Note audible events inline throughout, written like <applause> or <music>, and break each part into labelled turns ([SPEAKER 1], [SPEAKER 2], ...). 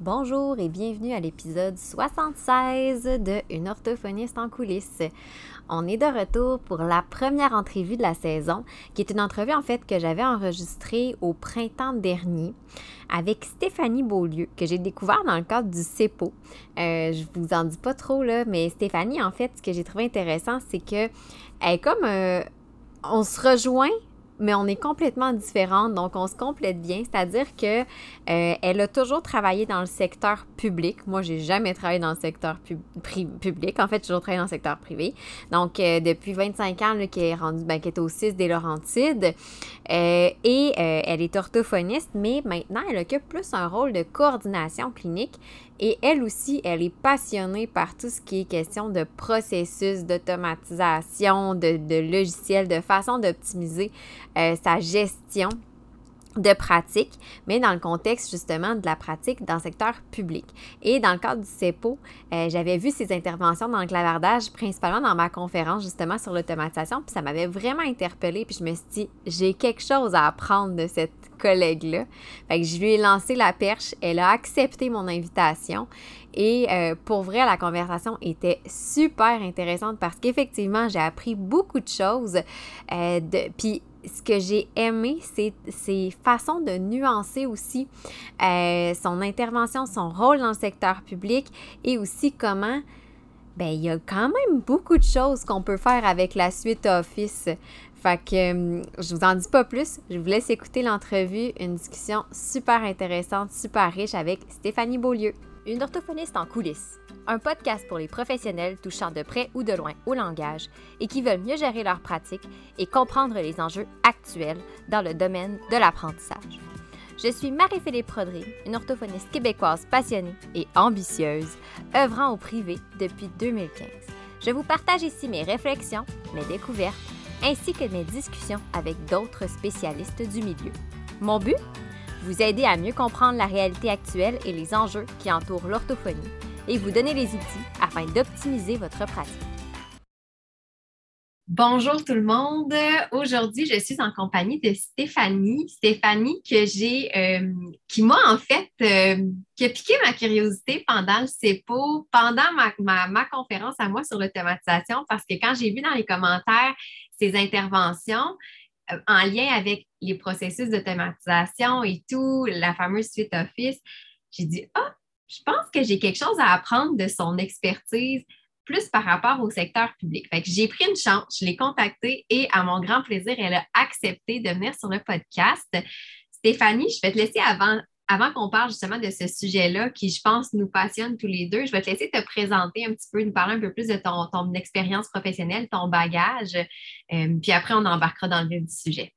[SPEAKER 1] Bonjour et bienvenue à l'épisode 76 de Une orthophoniste en coulisses. On est de retour pour la première entrevue de la saison, qui est une entrevue en fait que j'avais enregistrée au printemps dernier avec Stéphanie Beaulieu, que j'ai découvert dans le cadre du CEPO. Euh, je vous en dis pas trop là, mais Stéphanie, en fait, ce que j'ai trouvé intéressant, c'est que comme euh, on se rejoint mais on est complètement différentes, donc on se complète bien. C'est-à-dire que euh, elle a toujours travaillé dans le secteur public. Moi, j'ai jamais travaillé dans le secteur public. En fait, j'ai toujours travaillé dans le secteur privé. Donc, euh, depuis 25 ans, qu'elle est rendue, ben, est au 6 des Laurentides. Euh, et elle est orthophoniste, mais maintenant, elle occupe plus un rôle de coordination clinique et elle aussi, elle est passionnée par tout ce qui est question de processus, d'automatisation, de, de logiciels, de façon d'optimiser euh, sa gestion de pratique, mais dans le contexte justement de la pratique dans le secteur public. Et dans le cadre du CEPO, euh, j'avais vu ses interventions dans le clavardage, principalement dans ma conférence justement sur l'automatisation, puis ça m'avait vraiment interpellée, puis je me suis dit, j'ai quelque chose à apprendre de cette collègue-là. Je lui ai lancé la perche, elle a accepté mon invitation et euh, pour vrai, la conversation était super intéressante parce qu'effectivement, j'ai appris beaucoup de choses. Euh, puis ce que j'ai aimé, c'est ses façons de nuancer aussi euh, son intervention, son rôle dans le secteur public et aussi comment ben, il y a quand même beaucoup de choses qu'on peut faire avec la suite Office. Fait que hum, je vous en dis pas plus. Je vous laisse écouter l'entrevue, une discussion super intéressante, super riche avec Stéphanie Beaulieu. Une orthophoniste en coulisses. Un podcast pour les professionnels touchant de près ou de loin au langage et qui veulent mieux gérer leur pratique et comprendre les enjeux actuels dans le domaine de l'apprentissage. Je suis Marie-Philippe Prodry, une orthophoniste québécoise passionnée et ambitieuse, œuvrant au privé depuis 2015. Je vous partage ici mes réflexions, mes découvertes, ainsi que mes discussions avec d'autres spécialistes du milieu. Mon but? Vous aider à mieux comprendre la réalité actuelle et les enjeux qui entourent l'orthophonie et vous donner les outils afin d'optimiser votre pratique. Bonjour tout le monde. Aujourd'hui, je suis en compagnie de Stéphanie. Stéphanie que j'ai, euh, qui m'a en fait, euh, qui a piqué ma curiosité pendant le CEPO, pendant ma, ma conférence à moi sur l'automatisation, parce que quand j'ai vu dans les commentaires ces interventions euh, en lien avec les processus d'automatisation et tout, la fameuse suite Office, j'ai dit, ah, je pense que j'ai quelque chose à apprendre de son expertise plus par rapport au secteur public. Fait que j'ai pris une chance, je l'ai contactée et à mon grand plaisir, elle a accepté de venir sur le podcast. Stéphanie, je vais te laisser avant, avant qu'on parle justement de ce sujet-là qui, je pense, nous passionne tous les deux, je vais te laisser te présenter un petit peu, nous parler un peu plus de ton, ton expérience professionnelle, ton bagage, euh, puis après, on embarquera dans le vif du sujet.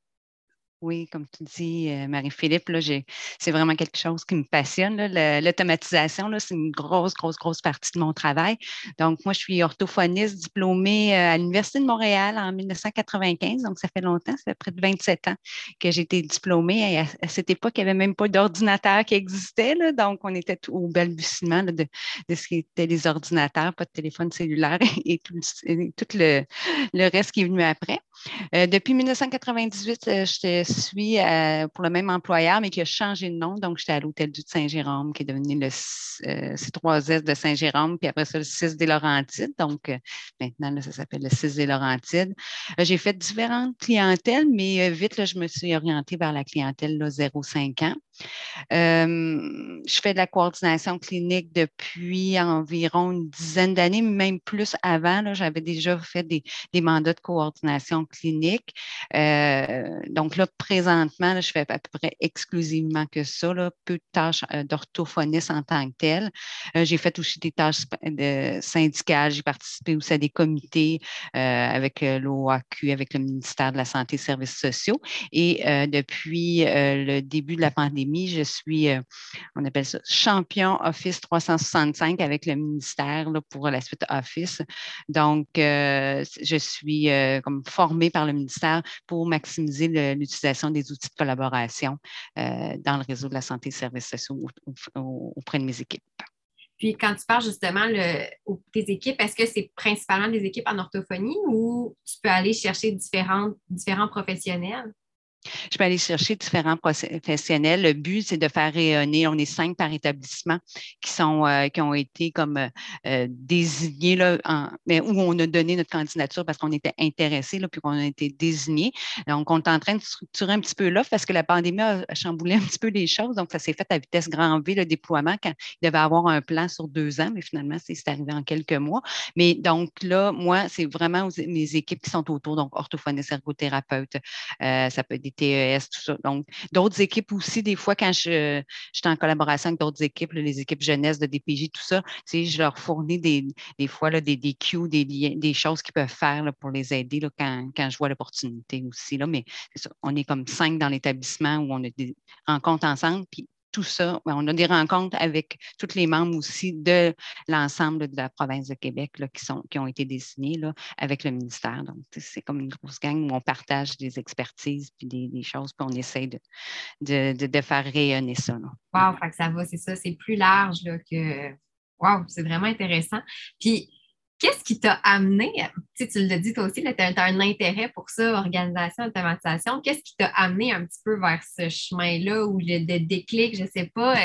[SPEAKER 2] Oui, comme tu dis, euh, Marie-Philippe, c'est vraiment quelque chose qui me passionne. L'automatisation, c'est une grosse, grosse, grosse partie de mon travail. Donc, moi, je suis orthophoniste diplômée euh, à l'Université de Montréal en 1995. Donc, ça fait longtemps, ça fait près de 27 ans que j'ai été diplômée. à, cette époque, il n'y avait même pas d'ordinateur qui existait. donc, on était au balbutiement de, ce qui les ordinateurs, pas de téléphone cellulaire <laughs> et tout, le, reste qui est venu après. Euh, depuis 1998, je suis euh, pour le même employeur, mais qui a changé de nom. Donc, j'étais à l'Hôtel du Saint-Jérôme, qui est devenu le C3S de Saint-Jérôme, puis après ça, le 6 des Laurentides. Donc, euh, maintenant, ça s'appelle le 6 des Laurentides. Euh, j'ai fait différentes clientèles, mais vite, je me suis orientée vers la clientèle 0,5 ans je fais de la coordination clinique depuis environ une dizaine d'années, même plus avant. J'avais déjà fait des, mandats de coordination clinique. donc là, présentement, je fais à peu près exclusivement que ça, peu de tâches d'orthophoniste en tant que telle. j'ai fait aussi des tâches syndicales. J'ai participé aussi à des comités avec l'OAQ, avec le ministère de la Santé et Services sociaux. Et depuis le début de la pandémie, je suis, euh, on appelle ça champion Office 365 avec le ministère pour la suite Office. Donc, euh, je suis euh, comme formée par le ministère pour maximiser l'utilisation des outils de collaboration dans le réseau de la santé et services sociaux auprès de mes équipes.
[SPEAKER 1] Puis quand tu parles justement tes équipes, est-ce que c'est principalement des équipes en orthophonie ou tu peux aller chercher différents professionnels?
[SPEAKER 2] Je peux aller chercher différents professionnels. Le but, c'est de faire rayonner. On est cinq par établissement qui sont euh, qui ont été comme euh, euh, désignés là, mais où on a donné notre candidature parce qu'on était intéressés là, puis qu'on a été désignés. Donc, on est en train de structurer un petit peu l'offre parce que la pandémie a chamboulé un petit peu les choses. Donc, ça s'est fait à vitesse grand V, le déploiement, quand il devait avoir un plan sur deux ans, mais finalement, c'est arrivé en quelques mois. Mais donc là, moi, c'est vraiment mes équipes qui sont autour, donc orthophonistes, ergothérapeutes, ça peut être TES, tout ça. Donc, d'autres équipes aussi, des fois, quand je, suis en collaboration avec d'autres équipes, les équipes jeunesse de DPJ, tout ça, je leur fournis des, des fois là, des, des cues, des, choses qu'ils peuvent faire pour les aider là, quand, quand, je vois l'opportunité aussi. Là. Mais ça, on est comme cinq dans l'établissement où on a des rencontres ensemble, tout ça. Ben, on a des rencontres avec tous les membres aussi de l'ensemble de la province de Québec là, qui, sont, qui ont été désignés là, avec le ministère. Donc, c'est comme une grosse gang où on partage des expertises puis des, choses, puis on essaie de, de, faire rayonner ça.
[SPEAKER 1] Wow, ça va, c'est ça, c'est plus large là, que. Wow, c'est vraiment intéressant. Puis, Qu'est-ce qui t'a amené, tu, tu l'as dit toi aussi, tu as, un intérêt pour ça, organisation, automatisation. Qu'est-ce qui t'a amené un petit peu vers ce chemin-là ou le, le déclic, je ne sais pas,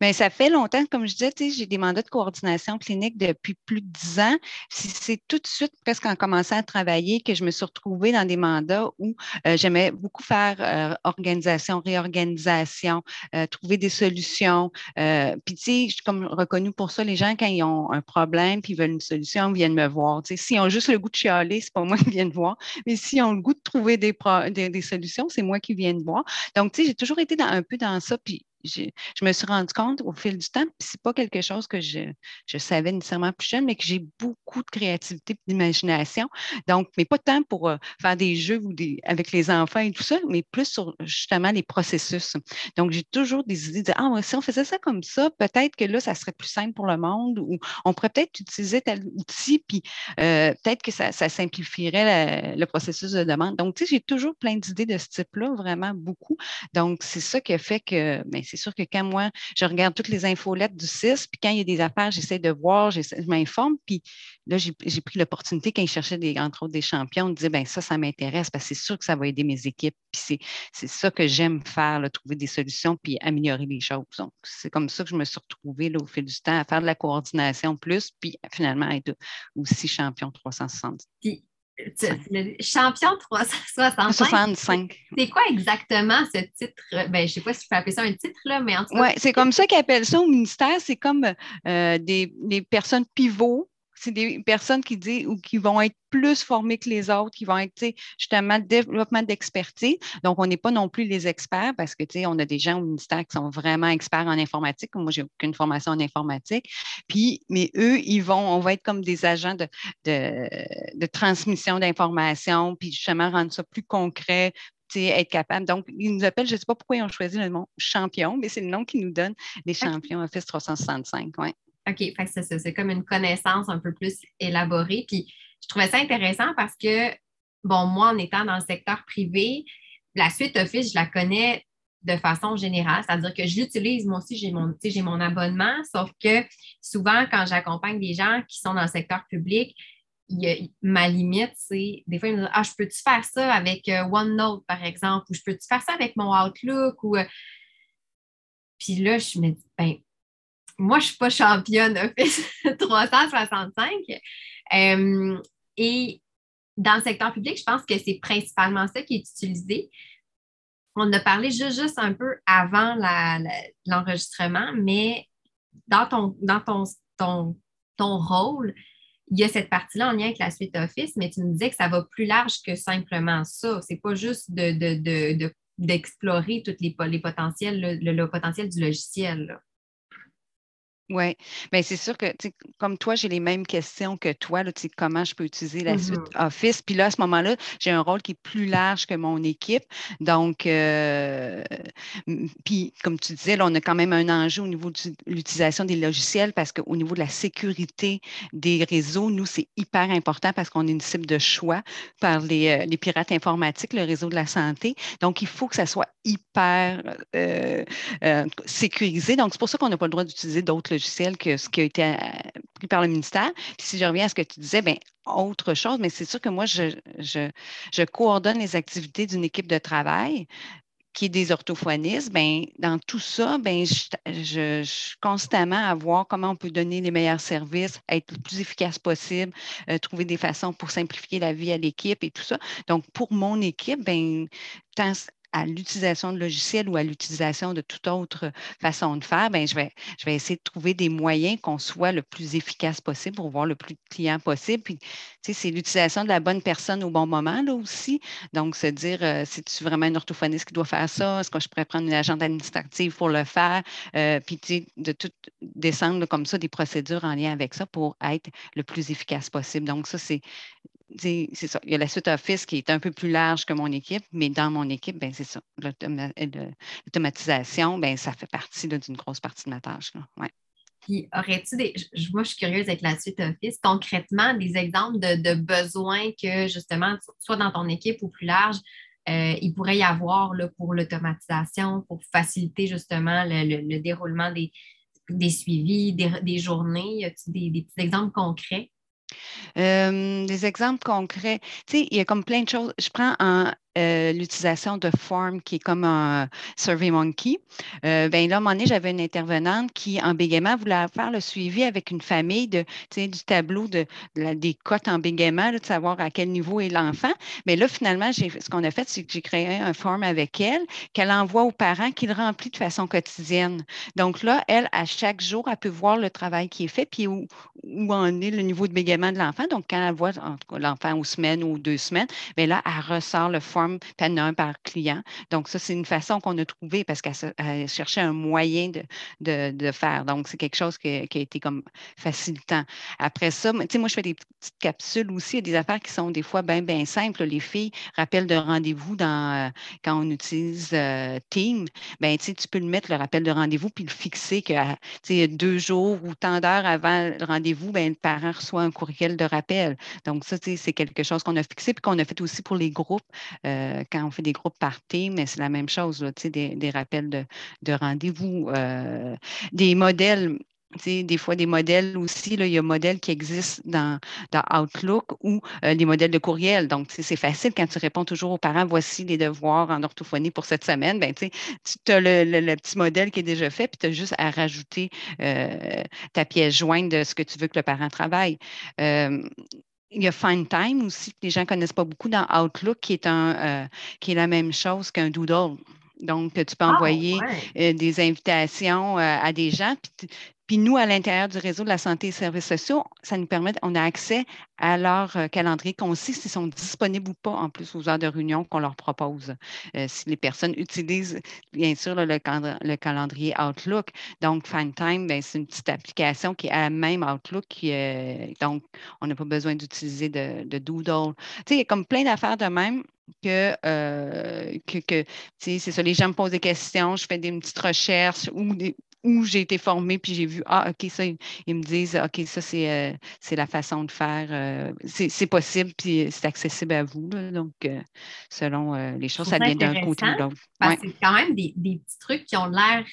[SPEAKER 2] Bien, ça fait longtemps, comme je disais, j'ai des mandats de coordination clinique depuis plus de dix ans. C'est tout de suite, presque en commençant à travailler, que je me suis retrouvée dans des mandats où euh, j'aimais beaucoup faire euh, organisation, réorganisation, euh, trouver des solutions. puis, tu sais, je suis comme reconnue pour ça. Les gens, quand ils ont un problème puis ils veulent une solution, viennent me voir. S'ils ont juste le goût de chialer, c'est pas moi qui viens voir. Mais s'ils ont le goût de trouver des, des, solutions, c'est moi qui viens de voir. Donc, tu sais, j'ai toujours été un peu dans ça. Puis, je me suis rendu compte au fil du temps, puis c'est pas quelque chose que je, je, savais nécessairement plus jeune, mais que j'ai beaucoup de créativité et d'imagination. Donc, mais pas tant pour euh, faire des jeux ou des, avec les enfants et tout ça, mais plus sur justement les processus. Donc, j'ai toujours des idées de Ah, si on faisait ça comme ça, peut-être que là, ça serait plus simple pour le monde ou on pourrait peut-être utiliser tel outil, puis euh, peut-être que ça, ça simplifierait le processus de demande. Donc, tu sais, j'ai toujours plein d'idées de ce type-là, vraiment beaucoup. Donc, c'est ça qui a fait que, ben, c'est sûr que quand moi, je regarde toutes les infolettes du 6, puis quand il y a des affaires, j'essaie de voir, je m'informe, puis là, j'ai pris l'opportunité quand ils cherchaient, des, entre autres, des champions, de dire, ben ça, ça m'intéresse, parce que c'est sûr que ça va aider mes équipes, puis c'est ça que j'aime faire, trouver des solutions, puis améliorer les choses. Donc, c'est comme ça que je me suis retrouvée là, au fil du temps à faire de la coordination plus, puis finalement être aussi champion 360
[SPEAKER 1] le champion 365. C'est quoi exactement ce titre? Ben, je ne sais pas si tu peux appeler ça un titre, là, mais en tout
[SPEAKER 2] cas. Oui, c'est comme ça qu'ils appellent ça au ministère. C'est comme euh, des, des, personnes pivots c'est des personnes qui disent ou qui vont être plus formées que les autres, qui vont être justement développement d'expertise. Donc, on n'est pas non plus les experts parce que on a des gens au ministère qui sont vraiment experts en informatique. Moi, j'ai aucune formation en informatique. Puis, mais eux, ils vont, on va être comme des agents de, de, transmission d'informations, puis justement rendre ça plus concret, être capable. Donc, ils nous appellent, je ne sais pas pourquoi ils ont choisi le nom champion, mais c'est le nom qu'ils nous donnent, les champions Office 365. Ouais.
[SPEAKER 1] OK, c'est comme une connaissance un peu plus élaborée. Puis je trouvais ça intéressant parce que, bon, moi, en étant dans le secteur privé, la suite Office, je la connais de façon générale, c'est-à-dire que je l'utilise, moi aussi, j'ai mon, mon abonnement, sauf que souvent, quand j'accompagne des gens qui sont dans le secteur public, ma limite, c'est des fois, ils me disent Ah, je peux-tu faire ça avec euh, OneNote, par exemple, ou je peux-tu faire ça avec mon Outlook? Ou, euh, Puis là, je me dis, ben, moi, je ne suis pas championne Office <laughs> 365. Euh, et dans le secteur public, je pense que c'est principalement ça qui est utilisé. On a parlé juste, un peu avant l'enregistrement, mais dans, ton, dans ton, ton, ton rôle, il y a cette partie-là en lien avec la suite Office, mais tu me disais que ça va plus large que simplement ça. Ce n'est pas juste d'explorer de, de, tous les, potentiels, le, potentiel du logiciel.
[SPEAKER 2] Oui, bien c'est sûr que comme toi, j'ai les mêmes questions que toi, là, comment je peux utiliser la suite mmh Office. Puis là, à ce moment-là, j'ai un rôle qui est plus large que mon équipe. Donc, euh, puis comme tu disais, là, on a quand même un enjeu au niveau de l'utilisation des logiciels parce qu'au niveau de la sécurité des réseaux, nous, c'est hyper important parce qu'on est une cible de choix par les, euh, les, pirates informatiques, le réseau de la santé. Donc, il faut que ça soit hyper euh, sécurisé. Donc, c'est pour ça qu'on n'a pas le droit d'utiliser d'autres logiciels que ce qui a été euh, pris par le ministère. Si je reviens à ce que tu disais, bien, autre chose, mais c'est sûr que moi, je, je, coordonne les activités d'une équipe de travail qui est des orthophonistes, ben, dans tout ça, ben, je, suis constamment à voir comment on peut donner les meilleurs services, être le plus efficace possible, euh, trouver des façons pour simplifier la vie à l'équipe et tout ça. Donc, pour mon équipe, ben, tant, à l'utilisation de logiciels ou à l'utilisation de toute autre façon de faire, bien, je, vais, je vais essayer de trouver des moyens qu'on soit le plus efficace possible pour voir le plus de clients possible. Puis, tu sais, c'est l'utilisation de la bonne personne au bon moment, là aussi. Donc, se dire, euh, c'est-tu vraiment un orthophoniste qui doit faire ça? Est-ce que je pourrais prendre une agente administrative pour le faire? Puis, tu sais, de tout descendre comme ça des procédures en lien avec ça pour être le plus efficace possible. Donc, ça, c'est c'est ça. Il y a la suite Office qui est un peu plus large que mon équipe, mais dans mon équipe, ben, c'est ça. L'automatisation, ben, ça fait partie d'une grosse partie de ma tâche. Ouais.
[SPEAKER 1] Aurais-tu des. Moi, je suis curieuse avec la suite Office. Concrètement, des exemples de, besoins que, justement, soit dans ton équipe ou plus large, euh, il pourrait y avoir là, pour l'automatisation, pour faciliter justement le, déroulement des, suivis, des, journées? Y a des, des petits exemples concrets?
[SPEAKER 2] Euh, des exemples concrets. Tu sais, il y a comme plein de choses. Je prends un, euh, l'utilisation de Form qui est comme un SurveyMonkey. Euh, ben là, à un moment donné, j'avais une intervenante qui, en bégaiement, voulait faire le suivi avec une famille de, du tableau de, des cotes en bégaiement, de savoir à quel niveau est l'enfant. Mais là, finalement, ce qu'on a fait, c'est que j'ai créé un form avec elle qu'elle envoie aux parents qu'il remplit de façon quotidienne. Donc là, elle, à chaque jour, elle peut voir le travail qui est fait, puis où, en est le niveau de bégaiement de l'enfant. Donc, quand elle voit l'enfant aux semaines ou deux semaines, bien là, elle ressort le form forme, un par client. Donc, ça, c'est une façon qu'on a trouvée parce qu'elle cherchait un moyen de, faire. Donc, c'est quelque chose qui a, été comme facilitant. Après ça, tu sais, moi, je fais des petites capsules aussi. Il y a des affaires qui sont des fois bien, bien simples. Les filles, rappellent de rendez-vous euh, quand on utilise euh, Team, ben, tu peux le mettre, le rappel de rendez-vous, puis le fixer que deux jours ou tant d'heures avant le rendez-vous, ben, le parent reçoit un courriel de rappel. Donc, ça, c'est quelque chose qu'on a fixé, puis qu'on a fait aussi pour les groupes. Euh, quand on fait des groupes par team, mais c'est la même chose, des, des rappels de, de rendez-vous, euh, des modèles des fois des modèles aussi, il y a modèles qui existent dans, Outlook ou euh, des modèles de courriel. Donc, c'est facile quand tu réponds toujours aux parents, voici les devoirs en orthophonie pour cette semaine. Ben, tu as le, le, petit modèle qui est déjà fait, puis tu as juste à rajouter ta pièce jointe de ce que tu veux que le parent travaille. Il y a Find Time aussi, que les gens ne connaissent pas beaucoup dans Outlook, qui est, un, euh, qui est la même chose qu'un doodle. Donc, tu peux ah, envoyer euh, des invitations euh, à des gens, puis puis nous, à l'intérieur du réseau de la santé et services sociaux, ça nous permet, on a accès à leur euh, calendrier, qu'on sait s'ils sont disponibles ou pas, en plus aux heures de réunion qu'on leur propose. Euh, si les personnes utilisent, bien sûr, le, calendrier Outlook. Donc, FindTime, ben, c'est une petite application qui est à même Outlook. Euh, donc, on n'a pas besoin d'utiliser de, Doodle. Tu sais, il y a comme plein d'affaires de même que, que, que c'est ça, les gens me posent des questions, je fais des petites recherches ou des, où j'ai été formée, puis j'ai vu, ah, OK, ça, ils, me disent, OK, ça, c'est, euh, la façon de faire. Euh, c'est, possible, puis c'est accessible à vous. donc, euh, selon les choses, ça vient d'un côté ou de l'autre.
[SPEAKER 1] C'est quand même des, petits trucs qui ont l'air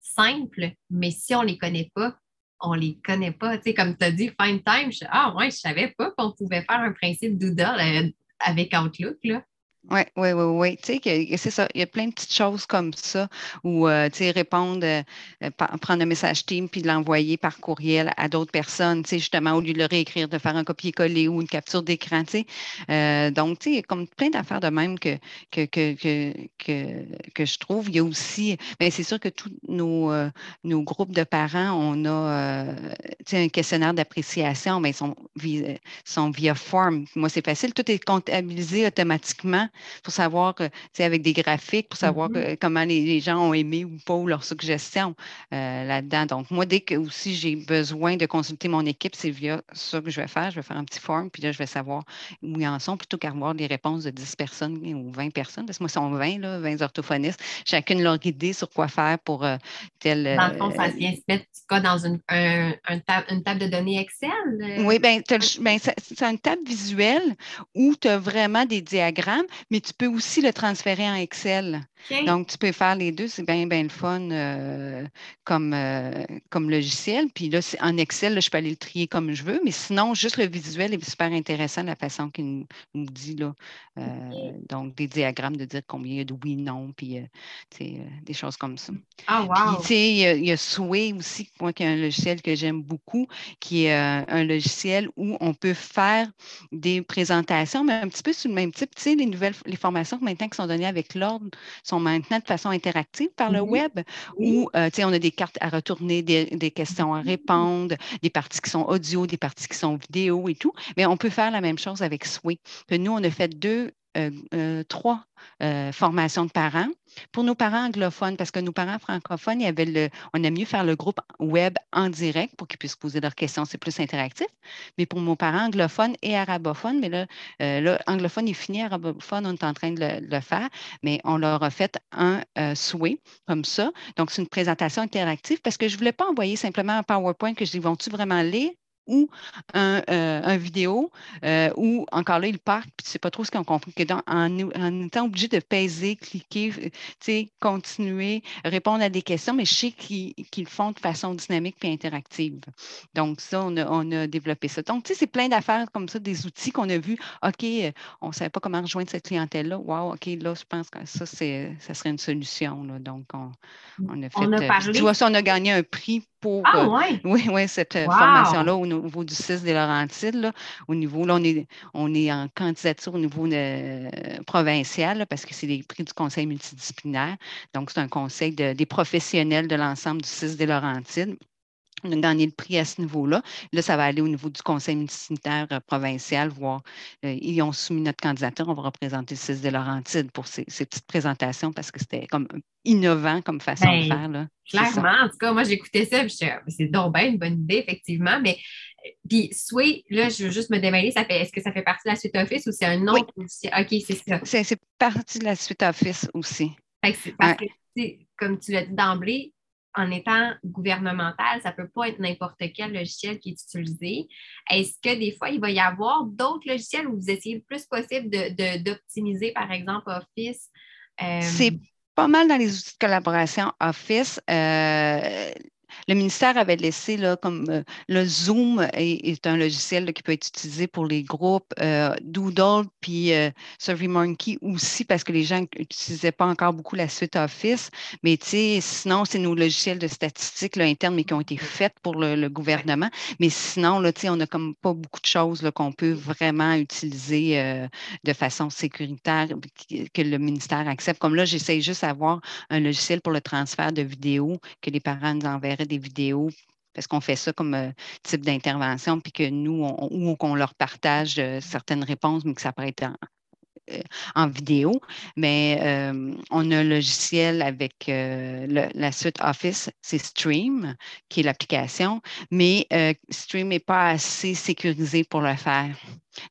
[SPEAKER 1] simples, mais si on ne les connaît pas, on ne les connaît pas. Tu sais, comme tu as dit, Find Time, je, ah ouais, je ne savais pas qu'on pouvait faire un principe Doodle avec Outlook. Là.
[SPEAKER 2] Oui, oui, oui, oui. Tu sais, c'est ça. Il y a plein de petites choses comme ça où, euh, tu sais, répondre, euh, euh, prendre un message team puis l'envoyer par courriel à d'autres personnes, tu sais, justement, au lieu de le réécrire, de faire un copier-coller ou une capture d'écran, tu sais. donc, tu sais, comme plein d'affaires de même que, que, que, que, que, je trouve. Il y a aussi, mais c'est sûr que tous nos, nos groupes de parents, on a, tu sais, un questionnaire d'appréciation, mais ils sont, sont via form. Moi, c'est facile. Tout est comptabilisé automatiquement pour savoir, euh, avec des graphiques, pour savoir mm-hmm. euh, comment les, gens ont aimé ou pas leurs suggestions euh, là-dedans. Donc, moi, dès que aussi j'ai besoin de consulter mon équipe, c'est via ça que je vais faire. Je vais faire un petit form, puis là, je vais savoir où ils en sont plutôt qu'avoir des réponses de 10 personnes ou 20 personnes. Parce que moi, ils sont 20, là, 20 orthophonistes. Chacune leur idée sur quoi faire pour tel.
[SPEAKER 1] Dans le fond, ça vient se mettre dans une, une table de données Excel?
[SPEAKER 2] Oui, bien, ben, c'est une table visuelle où tu as vraiment des diagrammes, mais tu peux aussi le transférer en Excel. Donc, tu peux faire les deux, c'est bien, bien le fun euh, comme, euh, comme logiciel. Puis là, en Excel, je peux aller le trier comme je veux, mais sinon, juste le visuel est super intéressant, la façon qu'il nous, dit. Là. Euh, donc, des diagrammes de dire combien il y a de oui, non, puis des choses comme ça.
[SPEAKER 1] Ah, wow!
[SPEAKER 2] Puis, tu sais, il y a, Sway aussi, moi, qui est un logiciel que j'aime beaucoup, qui est un logiciel où on peut faire des présentations, mais un petit peu sous le même type. Tu sais, les nouvelles, les formations maintenant qui sont données avec l'ordre sont maintenant de façon interactive par le web, où euh, on a des cartes à retourner, des, questions à répondre, des parties qui sont audio, des parties qui sont vidéo et tout. Mais on peut faire la même chose avec Sway. nous, on a fait deux trois euh, formations de parents. Pour nos parents anglophones, parce que nos parents francophones, il y avait le, on aime mieux faire le groupe web en direct pour qu'ils puissent poser leurs questions, c'est plus interactif. Mais pour nos parents anglophones et arabophones, mais là, là anglophone est fini, arabophone, on est en train de le, faire, mais on leur a fait un souhait comme ça. Donc, c'est une présentation interactive parce que je ne voulais pas envoyer simplement un PowerPoint que je dis, vont-tu vraiment lire? Ou un, euh, vidéo euh, ou encore là, ils partent, puis tu ne sais pas trop ce qu'ils ont compris. Que en, étant obligé de peser, cliquer, euh, continuer, répondre à des questions, mais je sais qu'ils le font de façon dynamique et interactive. Donc, ça, on a, développé ça. Donc, tu sais, c'est plein d'affaires comme ça, des outils qu'on a vus. OK, on ne savait pas comment rejoindre cette clientèle-là. Wow, OK, là, je pense que ça, ça serait une solution. Là. Donc, on, on a fait. On a parlé... Tu vois, ça, on a gagné un prix pour
[SPEAKER 1] ah,
[SPEAKER 2] oui, oui, cette formation-là au niveau du 6 des Laurentides. au niveau, là, on est, on est en candidature au niveau provincial parce que c'est les prix du conseil multidisciplinaire. Donc, c'est un conseil des professionnels de l'ensemble du 6 des Laurentides. On a gagné le prix à ce niveau-là. Là, ça va aller au niveau du conseil municipal euh, provincial, voir. Euh, ils ont soumis notre candidature. On va représenter le 6 de Laurentides pour ces, petites présentations parce que c'était comme innovant comme façon de ben, faire. Là.
[SPEAKER 1] Clairement, en tout cas, moi, j'écoutais ça ah, c'est donc bien une bonne idée, effectivement. Mais euh, puis, Sway, là, je veux juste me démêler, ça fait, est-ce que ça fait partie de la suite Office ou c'est un autre OK, c'est ça.
[SPEAKER 2] C'est, partie de la suite Office aussi.
[SPEAKER 1] parce que, comme tu l'as dit d'emblée, en étant gouvernemental, ça ne peut pas être n'importe quel logiciel qui est utilisé. Est-ce que des fois, il va y avoir d'autres logiciels où vous essayez le plus possible d'optimiser, par exemple, Office?
[SPEAKER 2] Euh, C'est pas mal dans les outils de collaboration Office. Euh, le ministère avait laissé là, comme euh, le Zoom est, un logiciel qui peut être utilisé pour les groupes, euh, Doodle puis euh, SurveyMonkey aussi parce que les gens n'utilisaient pas encore beaucoup la suite Office. Mais tu sais, sinon, c'est nos logiciels de statistiques là, internes, mais qui ont été faits pour le, gouvernement. Mais sinon, là, on n'a comme pas beaucoup de choses qu'on peut vraiment utiliser de façon sécuritaire que le ministère accepte. Comme là, j'essaie juste d'avoir un logiciel pour le transfert de vidéos que les parents nous enverraient des vidéos parce qu'on fait ça comme euh, type d'intervention, puis que nous, on, ou qu'on leur partage euh, certaines réponses, mais que ça pourrait être en, euh, vidéo. Mais on a un logiciel avec la suite Office, c'est Stream, qui est l'application, mais Stream n'est pas assez sécurisé pour le faire.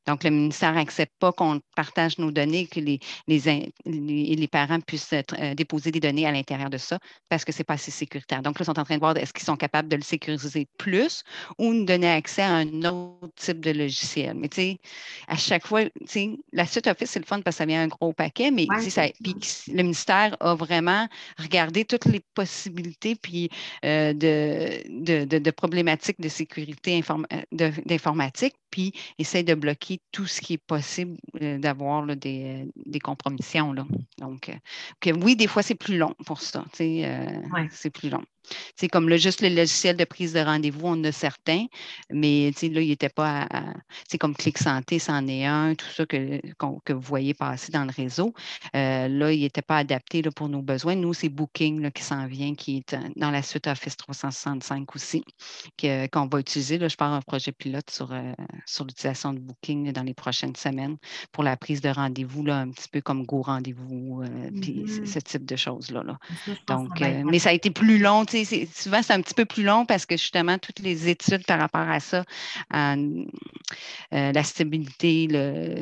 [SPEAKER 2] Donc, le ministère n'accepte pas qu'on partage nos données, que les, les, parents puissent euh, déposer des données à l'intérieur de ça parce que ce n'est pas assez sécuritaire. Donc, là, ils sont en train de voir est-ce qu'ils sont capables de le sécuriser plus ou nous donner accès à un autre type de logiciel. Mais tu sais, à chaque fois, tu sais, la suite Office, c'est le fun parce que ça vient un gros paquet, mais ça, le ministère a vraiment regardé toutes les possibilités puis euh, de, de, problématiques de sécurité euh, d'informatique, puis essaie de bloquer tout ce qui est possible euh, d'avoir des, euh, des, compromissions. Là. Donc, euh, oui, des fois, c'est plus long pour ça. C'est plus long. C'est comme le, juste le logiciel de prise de rendez-vous, on a certains, mais là, il n'était pas C'est comme Clic Santé, c'en est un, tout ça que, que vous voyez passer dans le réseau. Euh, là, il n'était pas adapté là, pour nos besoins. Nous, c'est Booking là, qui s'en vient, qui est dans la suite Office 365 aussi, qu'on va utiliser. Là, je pars un projet pilote sur, euh, sur l'utilisation de Booking dans les prochaines semaines pour la prise de rendez-vous, un petit peu comme Go Rendez-vous, euh, puis mm-hmm. ce type de choses-là. Là. Donc, mais ça a été plus long, souvent, c'est un petit peu plus long parce que justement, toutes les études par rapport à ça, euh, la stabilité,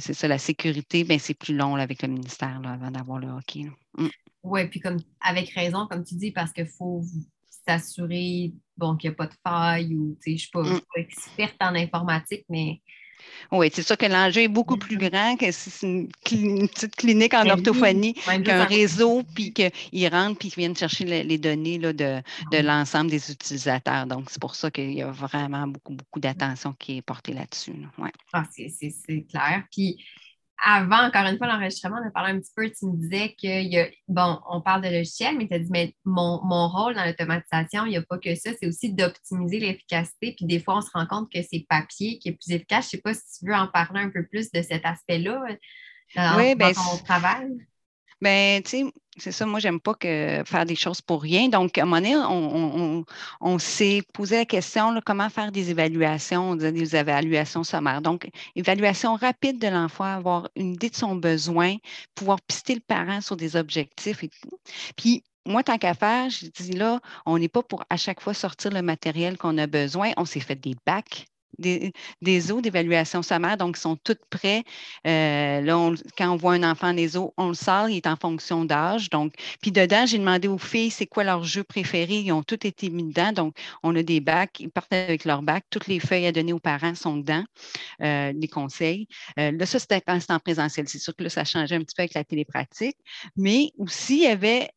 [SPEAKER 2] c'est ça, la sécurité, ben, c'est plus long avec le ministère avant d'avoir le hockey.
[SPEAKER 1] Mm. Oui, puis comme avec raison, comme tu dis, parce qu'il faut s'assurer bon, qu'il n'y a pas de faille ou je ne suis, pas, mm. experte en informatique, mais
[SPEAKER 2] Oui, c'est sûr que l'enjeu est beaucoup plus grand que si c'est une, petite clinique en ben orthophonie qu'un réseau, puis qu'ils rentrent, puis qu'ils viennent chercher les, données là, de, de l'ensemble des utilisateurs. Donc, c'est pour ça qu'il y a vraiment beaucoup, beaucoup d'attention qui est portée là-dessus. Ouais.
[SPEAKER 1] Ah, c'est clair. Puis, avant, encore une fois, l'enregistrement, on a parlé un petit peu, tu me disais que, y a, bon, on parle de logiciel, mais tu as dit, mais mon, rôle dans l'automatisation, il n'y a pas que ça, c'est aussi d'optimiser l'efficacité. Puis des fois, on se rend compte que c'est papier qui est plus efficace. Je ne sais pas si tu veux en parler un peu plus de cet aspect-là euh, dans, oui, ben, ton travail.
[SPEAKER 2] Tu sais, c'est ça, moi, j'aime pas faire des choses pour rien. Donc, à un moment donné, on, s'est posé la question comment faire des évaluations, des évaluations sommaires. Donc, évaluation rapide de l'enfant, avoir une idée de son besoin, pouvoir pister le parent sur des objectifs et tout. Puis, moi, tant qu'à faire, je dis là, on n'est pas pour à chaque fois sortir le matériel qu'on a besoin. On s'est fait des bacs des, eaux d'évaluation sommaire, donc ils sont toutes prêts. Euh, là, quand on voit un enfant des eaux, on le sort, il est en fonction d'âge. Donc, puis dedans, j'ai demandé aux filles c'est quoi leur jeu préféré? Ils ont tous été mis dedans. Donc, on a des bacs, ils partent avec leur bac. Toutes les feuilles à donner aux parents sont dedans, euh, les conseils. Euh, là, ça, c'était en présentiel. C'est sûr que là, ça changeait un petit peu avec la télépratique. Mais aussi, il y avait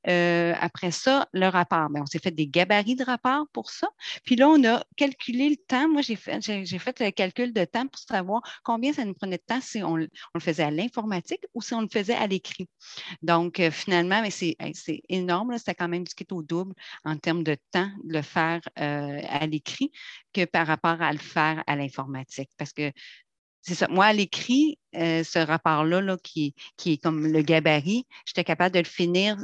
[SPEAKER 2] après ça le rapport. Bien, on s'est fait des gabarits de rapport pour ça. Puis là, on a calculé le temps. Moi, j'ai fait, j'ai fait le calcul de temps pour savoir combien ça nous prenait de temps si on, le faisait à l'informatique ou si on le faisait à l'écrit. Donc, euh, finalement, mais c'est énorme. C'était quand même du kit au double en termes de temps de le faire euh, à l'écrit que par rapport à le faire à l'informatique. Parce que c'est ça. Moi, à l'écrit, euh, ce rapport-là, là, qui, est comme le gabarit, j'étais capable de le finir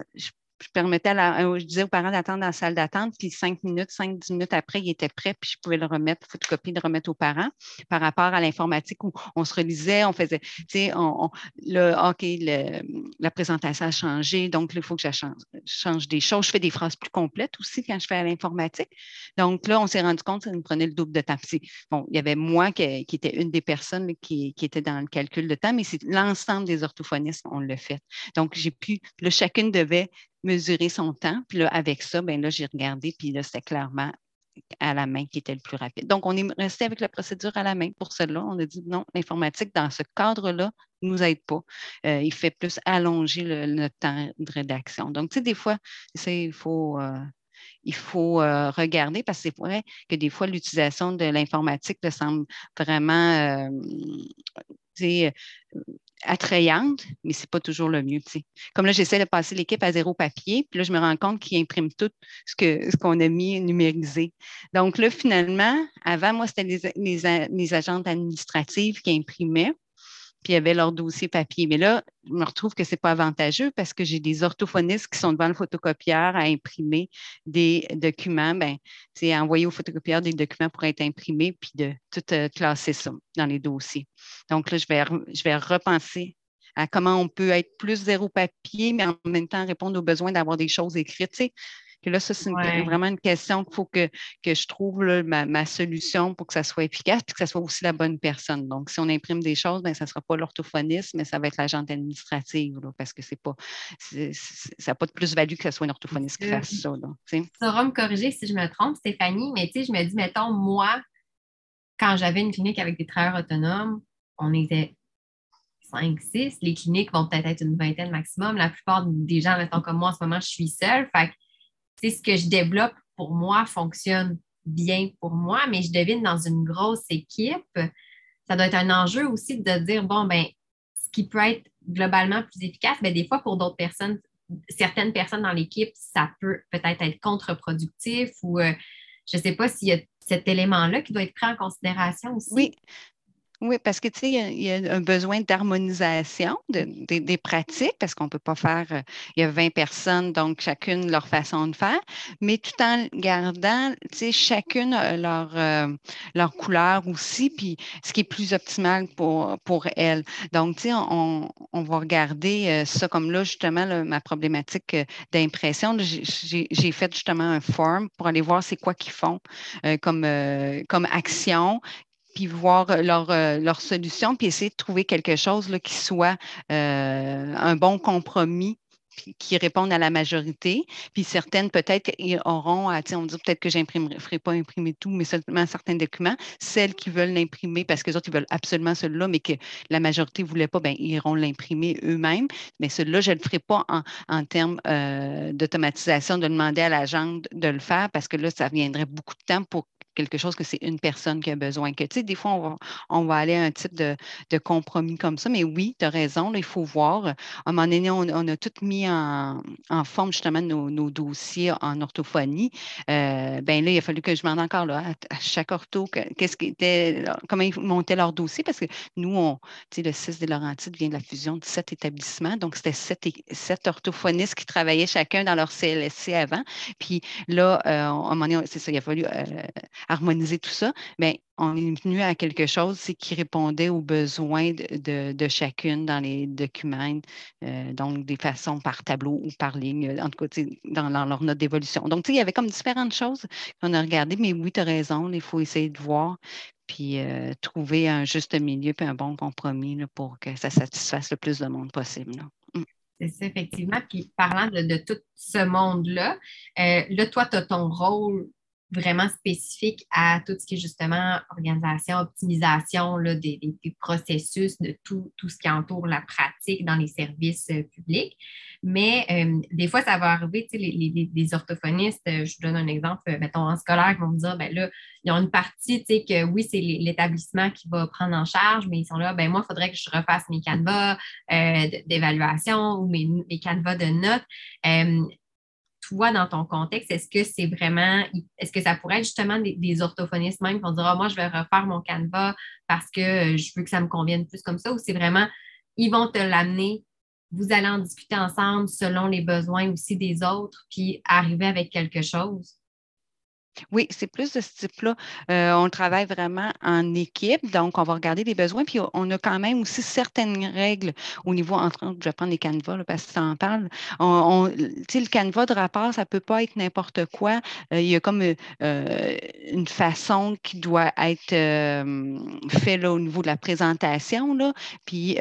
[SPEAKER 2] permettais à euh, je disais aux parents d'attendre dans la salle d'attente, puis cinq minutes, cinq, dix minutes après, il était prêt, puis je pouvais le remettre, photocopie, de remettre aux parents. Par rapport à l'informatique où on se relisait, on faisait, tu sais, on, le, OK, la présentation a changé, donc il faut que je change, change, des choses. Je fais des phrases plus complètes aussi quand je fais à l'informatique. Donc là, on s'est rendu compte que ça nous prenait le double de temps. Bon, il y avait moi qui, était une des personnes qui, était dans le calcul de temps, mais c'est l'ensemble des orthophonistes, on l'a fait. Donc, j'ai pu, là, chacune devait mesurer son temps. Puis là, avec ça, ben là, j'ai regardé, puis là, c'était clairement à la main qui était le plus rapide. Donc, on est resté avec la procédure à la main pour cela. On a dit non, l'informatique, dans ce cadre-là, ne nous aide pas. Euh, il fait plus allonger le, temps de rédaction. Donc, tu sais, des fois, il faut, euh, il faut euh, regarder parce que c'est vrai que des fois, l'utilisation de l'informatique semble vraiment attrayante, mais ce n'est pas toujours le mieux. Comme là, j'essaie de passer l'équipe à zéro papier, puis là, je me rends compte qu'ils impriment tout ce qu'on ce a mis numérisé. Donc là, finalement, avant, moi, c'était les, les, les agentes administratives qui imprimaient puis il y avait leur dossier papier. Mais là, je me retrouve que ce n'est pas avantageux parce que j'ai des orthophonistes qui sont devant le photocopieur à imprimer des documents. Bien, c'est envoyer au photocopieur des documents pour être imprimés, puis de tout euh, classer ça dans les dossiers. Donc là, je vais, je vais repenser à comment on peut être plus zéro papier, mais en même temps répondre aux besoins d'avoir des choses écrites là, ça, c'est vraiment une question qu'il faut que, je trouve ma, solution pour que ça soit efficace et que ça soit aussi la bonne personne. Donc, si on imprime des choses, bien, ça ne sera pas l'orthophoniste, mais ça va être l'agente administrative parce que c'est pas, ça n'a pas de plus-value que ce soit une orthophoniste qui fasse ça.
[SPEAKER 1] tu sauras me corriger si je me trompe, Stéphanie, mais tu sais, je me dis, mettons, moi, quand j'avais une clinique avec des travailleurs autonomes, on était 5, 6. Les cliniques vont peut-être être une vingtaine maximum. La plupart des gens, mettons comme moi, en ce moment, je suis seule. Fait ce que je développe pour moi fonctionne bien pour moi, mais je devine dans une grosse équipe, ça doit être un enjeu aussi de dire, bon, ben, ce qui peut être globalement plus efficace, ben, des fois, pour d'autres personnes, certaines personnes dans l'équipe, ça peut peut-être être contre-productif ou euh, je ne sais pas s'il y a cet élément-là qui doit être pris en considération aussi.
[SPEAKER 2] Oui, oui, parce que tu sais, il y, a un besoin d'harmonisation des pratiques, parce qu'on ne peut pas faire, euh, il y a 20 personnes, donc chacune leur façon de faire, mais tout en gardant, tu sais, chacune leur, euh, leur couleur aussi, puis ce qui est plus optimal pour, pour elles. Donc, tu sais, on, va regarder euh, ça comme là, justement, ma problématique d'impression. J'ai fait justement un form pour aller voir c'est quoi qu'ils font comme, comme action, puis voir euh, leur, euh, leur, solution, puis essayer de trouver quelque chose là, qui soit euh, un bon compromis qui répondent à la majorité, puis certaines peut-être auront, à, on dit peut-être que je ferai pas imprimer tout, mais seulement certains documents. Celles qui veulent l'imprimer parce que les autres, ils veulent absolument celui-là, mais que la majorité ne voulait pas, bien, ils iront l'imprimer eux-mêmes. Mais celui-là, je ne le ferai pas en, en termes d'automatisation, de demander à l'agent de le faire parce que là, ça viendrait beaucoup de temps pour quelque chose que c'est une personne qui a besoin. Que, tu sais, des fois, on va, on aller à un type de, compromis comme ça. Mais oui, tu as raison, il faut voir. À un moment donné, on, a tout mis en, forme justement nos, dossiers en orthophonie. Euh, ben là, il a fallu que je demande encore là, à, chaque ortho qu'est-ce qui était, comment ils montaient leur dossier parce que nous, on, tu sais, le 6 des Laurentides vient de la fusion de sept établissements. Donc, c'était sept, sept orthophonistes qui travaillaient chacun dans leur CLSC avant. Puis là, euh, donné, c'est ça, il a fallu euh, harmoniser tout ça, mais on est venu à quelque chose qui répondait aux besoins de, chacune dans les documents, euh, donc des façons par tableau ou par ligne, en tout cas dans, leur note d'évolution. Donc, il y avait comme différentes choses qu'on a regardées, mais oui, tu as raison, il faut essayer de voir, puis euh, trouver un juste milieu puis un bon compromis pour que ça satisfasse le plus de monde possible.
[SPEAKER 1] Mm. C'est ça, effectivement. Puis parlant de, tout ce monde-là, euh, là, toi, tu as ton rôle vraiment spécifique à tout ce qui est justement organisation, optimisation là, des, processus, de tout, tout, ce qui entoure la pratique dans les services euh, publics. Mais euh, des fois, ça va arriver, tu sais, les, les, orthophonistes, euh, je donne un exemple, mettons en scolaire, qui vont me dire, ben là, ils ont une partie, tu sais, que oui, c'est l'établissement qui va prendre en charge, mais ils sont là, ben moi, il faudrait que je refasse mes canevas d'évaluation ou mes, mes canevas de notes toi, dans ton contexte, est-ce que c'est vraiment, est-ce que ça pourrait être justement des, orthophonistes même qui vont dire, ah, moi, je vais refaire mon canevas parce que euh, je veux que ça me convienne plus comme ça, ou c'est vraiment, ils vont te l'amener, vous allez en discuter ensemble selon les besoins aussi des autres, puis arriver avec quelque chose?
[SPEAKER 2] Oui, c'est plus de ce type-là. Euh, on travaille vraiment en équipe, donc on va regarder les besoins, puis on a quand même aussi certaines règles au niveau, entre autres, je vais prendre les canevas parce que ça en parle. On, le canevas de rapport, ça ne peut pas être n'importe quoi. Euh, il y a comme euh, une façon qui doit être faite au niveau de la présentation, là, puis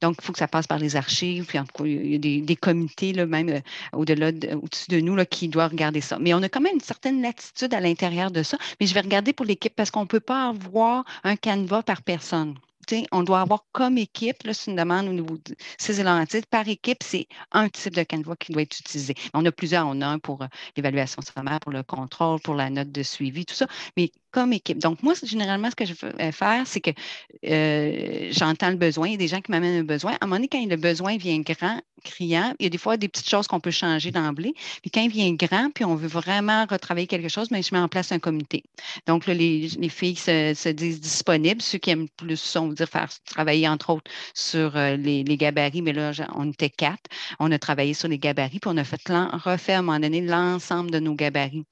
[SPEAKER 2] donc il faut que ça passe par les archives, puis il y a des, comités, là, même au-delà, au-dessus de nous, là, qui doivent regarder ça. Mais on a quand même une certaine l'attitude à l'intérieur de ça, mais je vais regarder pour l'équipe parce qu'on ne peut pas avoir un canevas par personne. on doit avoir comme équipe, c'est une demande au niveau de ces titre, par équipe, c'est un type de canevas qui doit être utilisé. On a plusieurs, on a un pour euh, l'évaluation sommaire, pour le contrôle, pour la note de suivi, tout ça, mais équipe. Donc, moi, généralement, ce que je veux faire, c'est que euh, j'entends le besoin. Il y a des gens qui m'amènent un besoin. À un moment donné, quand le besoin vient grand, criant, il y a des fois des petites choses qu'on peut changer d'emblée. Puis quand il vient grand, puis on veut vraiment retravailler quelque chose, mais je mets en place un comité. Donc, là, les, filles se, disent disponibles. Ceux qui aiment plus ça, on veut dire faire travailler, entre autres, sur euh, les, gabarits. Mais là, on était quatre. On a travaillé sur les gabarits, puis on a fait refait à un moment donné l'ensemble de nos gabarits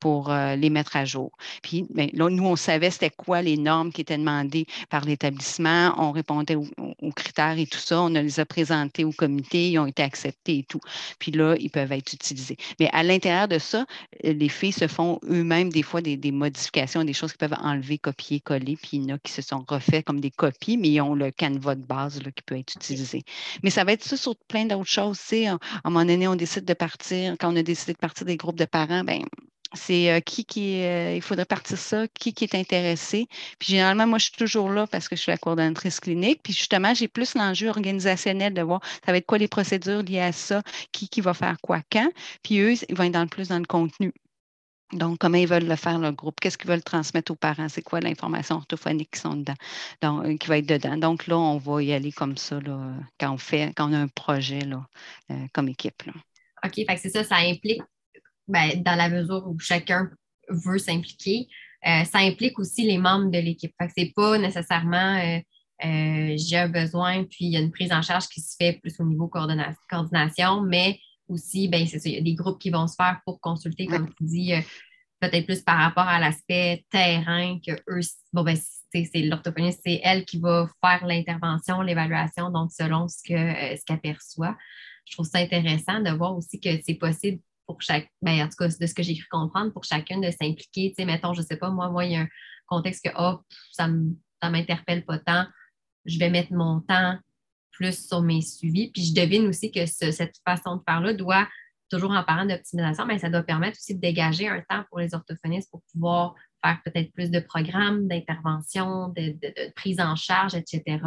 [SPEAKER 2] pour euh, les mettre à jour. Puis, ben, là, nous, on savait c'était quoi les normes qui étaient demandées par l'établissement. On répondait aux, critères et tout ça. On les a présentés au comité, ils ont été acceptés et tout. Puis là, ils peuvent être utilisés. Mais à l'intérieur de ça, les filles se font eux-mêmes des fois des, modifications, des choses qu'ils peuvent enlever, copier, coller. Puis il y en a qui se sont refaits comme des copies, mais ils ont le canevas de base qui peut être utilisé. Mais ça va être ça sur plein d'autres choses. À un moment donné, on décide de partir. Quand on a décidé de partir des groupes de parents, ben c'est euh, qui qui euh, il faudrait partir ça, qui qui est intéressé. Puis généralement, moi, je suis toujours là parce que je suis la coordonnatrice clinique. Puis justement, j'ai plus l'enjeu organisationnel de voir ça va être quoi les procédures liées à ça, qui, qui va faire quoi quand. Puis eux, ils vont être dans le plus dans le contenu. Donc, comment ils veulent le faire, le groupe? Qu'est-ce qu'ils veulent transmettre aux parents? C'est quoi l'information orthophonique qui sont dedans, donc, euh, qui va être dedans? Donc là, on va y aller comme ça là, quand on fait, quand on a un projet là, comme équipe. Là.
[SPEAKER 1] OK, c'est ça, ça implique ben, dans la mesure où chacun veut s'impliquer, euh, ça implique aussi les membres de l'équipe. Ce n'est pas nécessairement euh, euh, j'ai un besoin, puis il y a une prise en charge qui se fait plus au niveau coordination, mais aussi, ben, c'est il y a des groupes qui vont se faire pour consulter, comme tu dis, peut-être plus par rapport à l'aspect terrain que eux, bon, ben, c'est l'orthophoniste, c'est elle qui va faire l'intervention, l'évaluation, donc selon ce qu'elle perçoit. Je trouve ça intéressant de voir aussi que c'est possible pour chaque, ben, en tout cas, de ce que j'ai cru comprendre, pour chacune de s'impliquer. Tu sais, mettons, je ne sais pas, moi, moi, il y a un contexte que, oh, ça ne m'interpelle pas tant. Je vais mettre mon temps plus sur mes suivis. Puis je devine aussi que cette façon de faire-là doit, toujours en parlant d'optimisation, mais ça doit permettre aussi de dégager un temps pour les orthophonistes pour pouvoir faire peut-être plus de programmes, d'intervention, de, prise en charge, etc.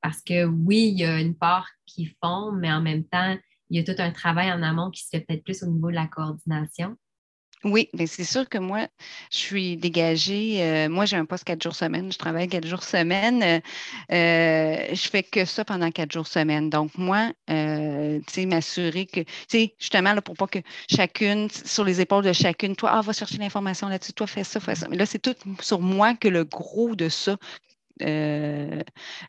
[SPEAKER 1] Parce que oui, il y a une part qui font, mais en même temps, il y a tout un travail en amont qui se fait peut-être plus au niveau de la coordination.
[SPEAKER 2] Oui, mais c'est sûr que moi, je suis dégagée. Euh, moi, j'ai un poste quatre jours semaine. Je travaille quatre jours semaine. Euh, euh, je fais que ça pendant quatre jours semaine. Donc, moi, tu sais, m'assurer que, tu sais, justement, là, pour pas que chacune, sur les épaules de chacune, toi, ah, va chercher l'information là-dessus, toi, fais ça, fais ça. Mais là, c'est tout sur moi que le gros de ça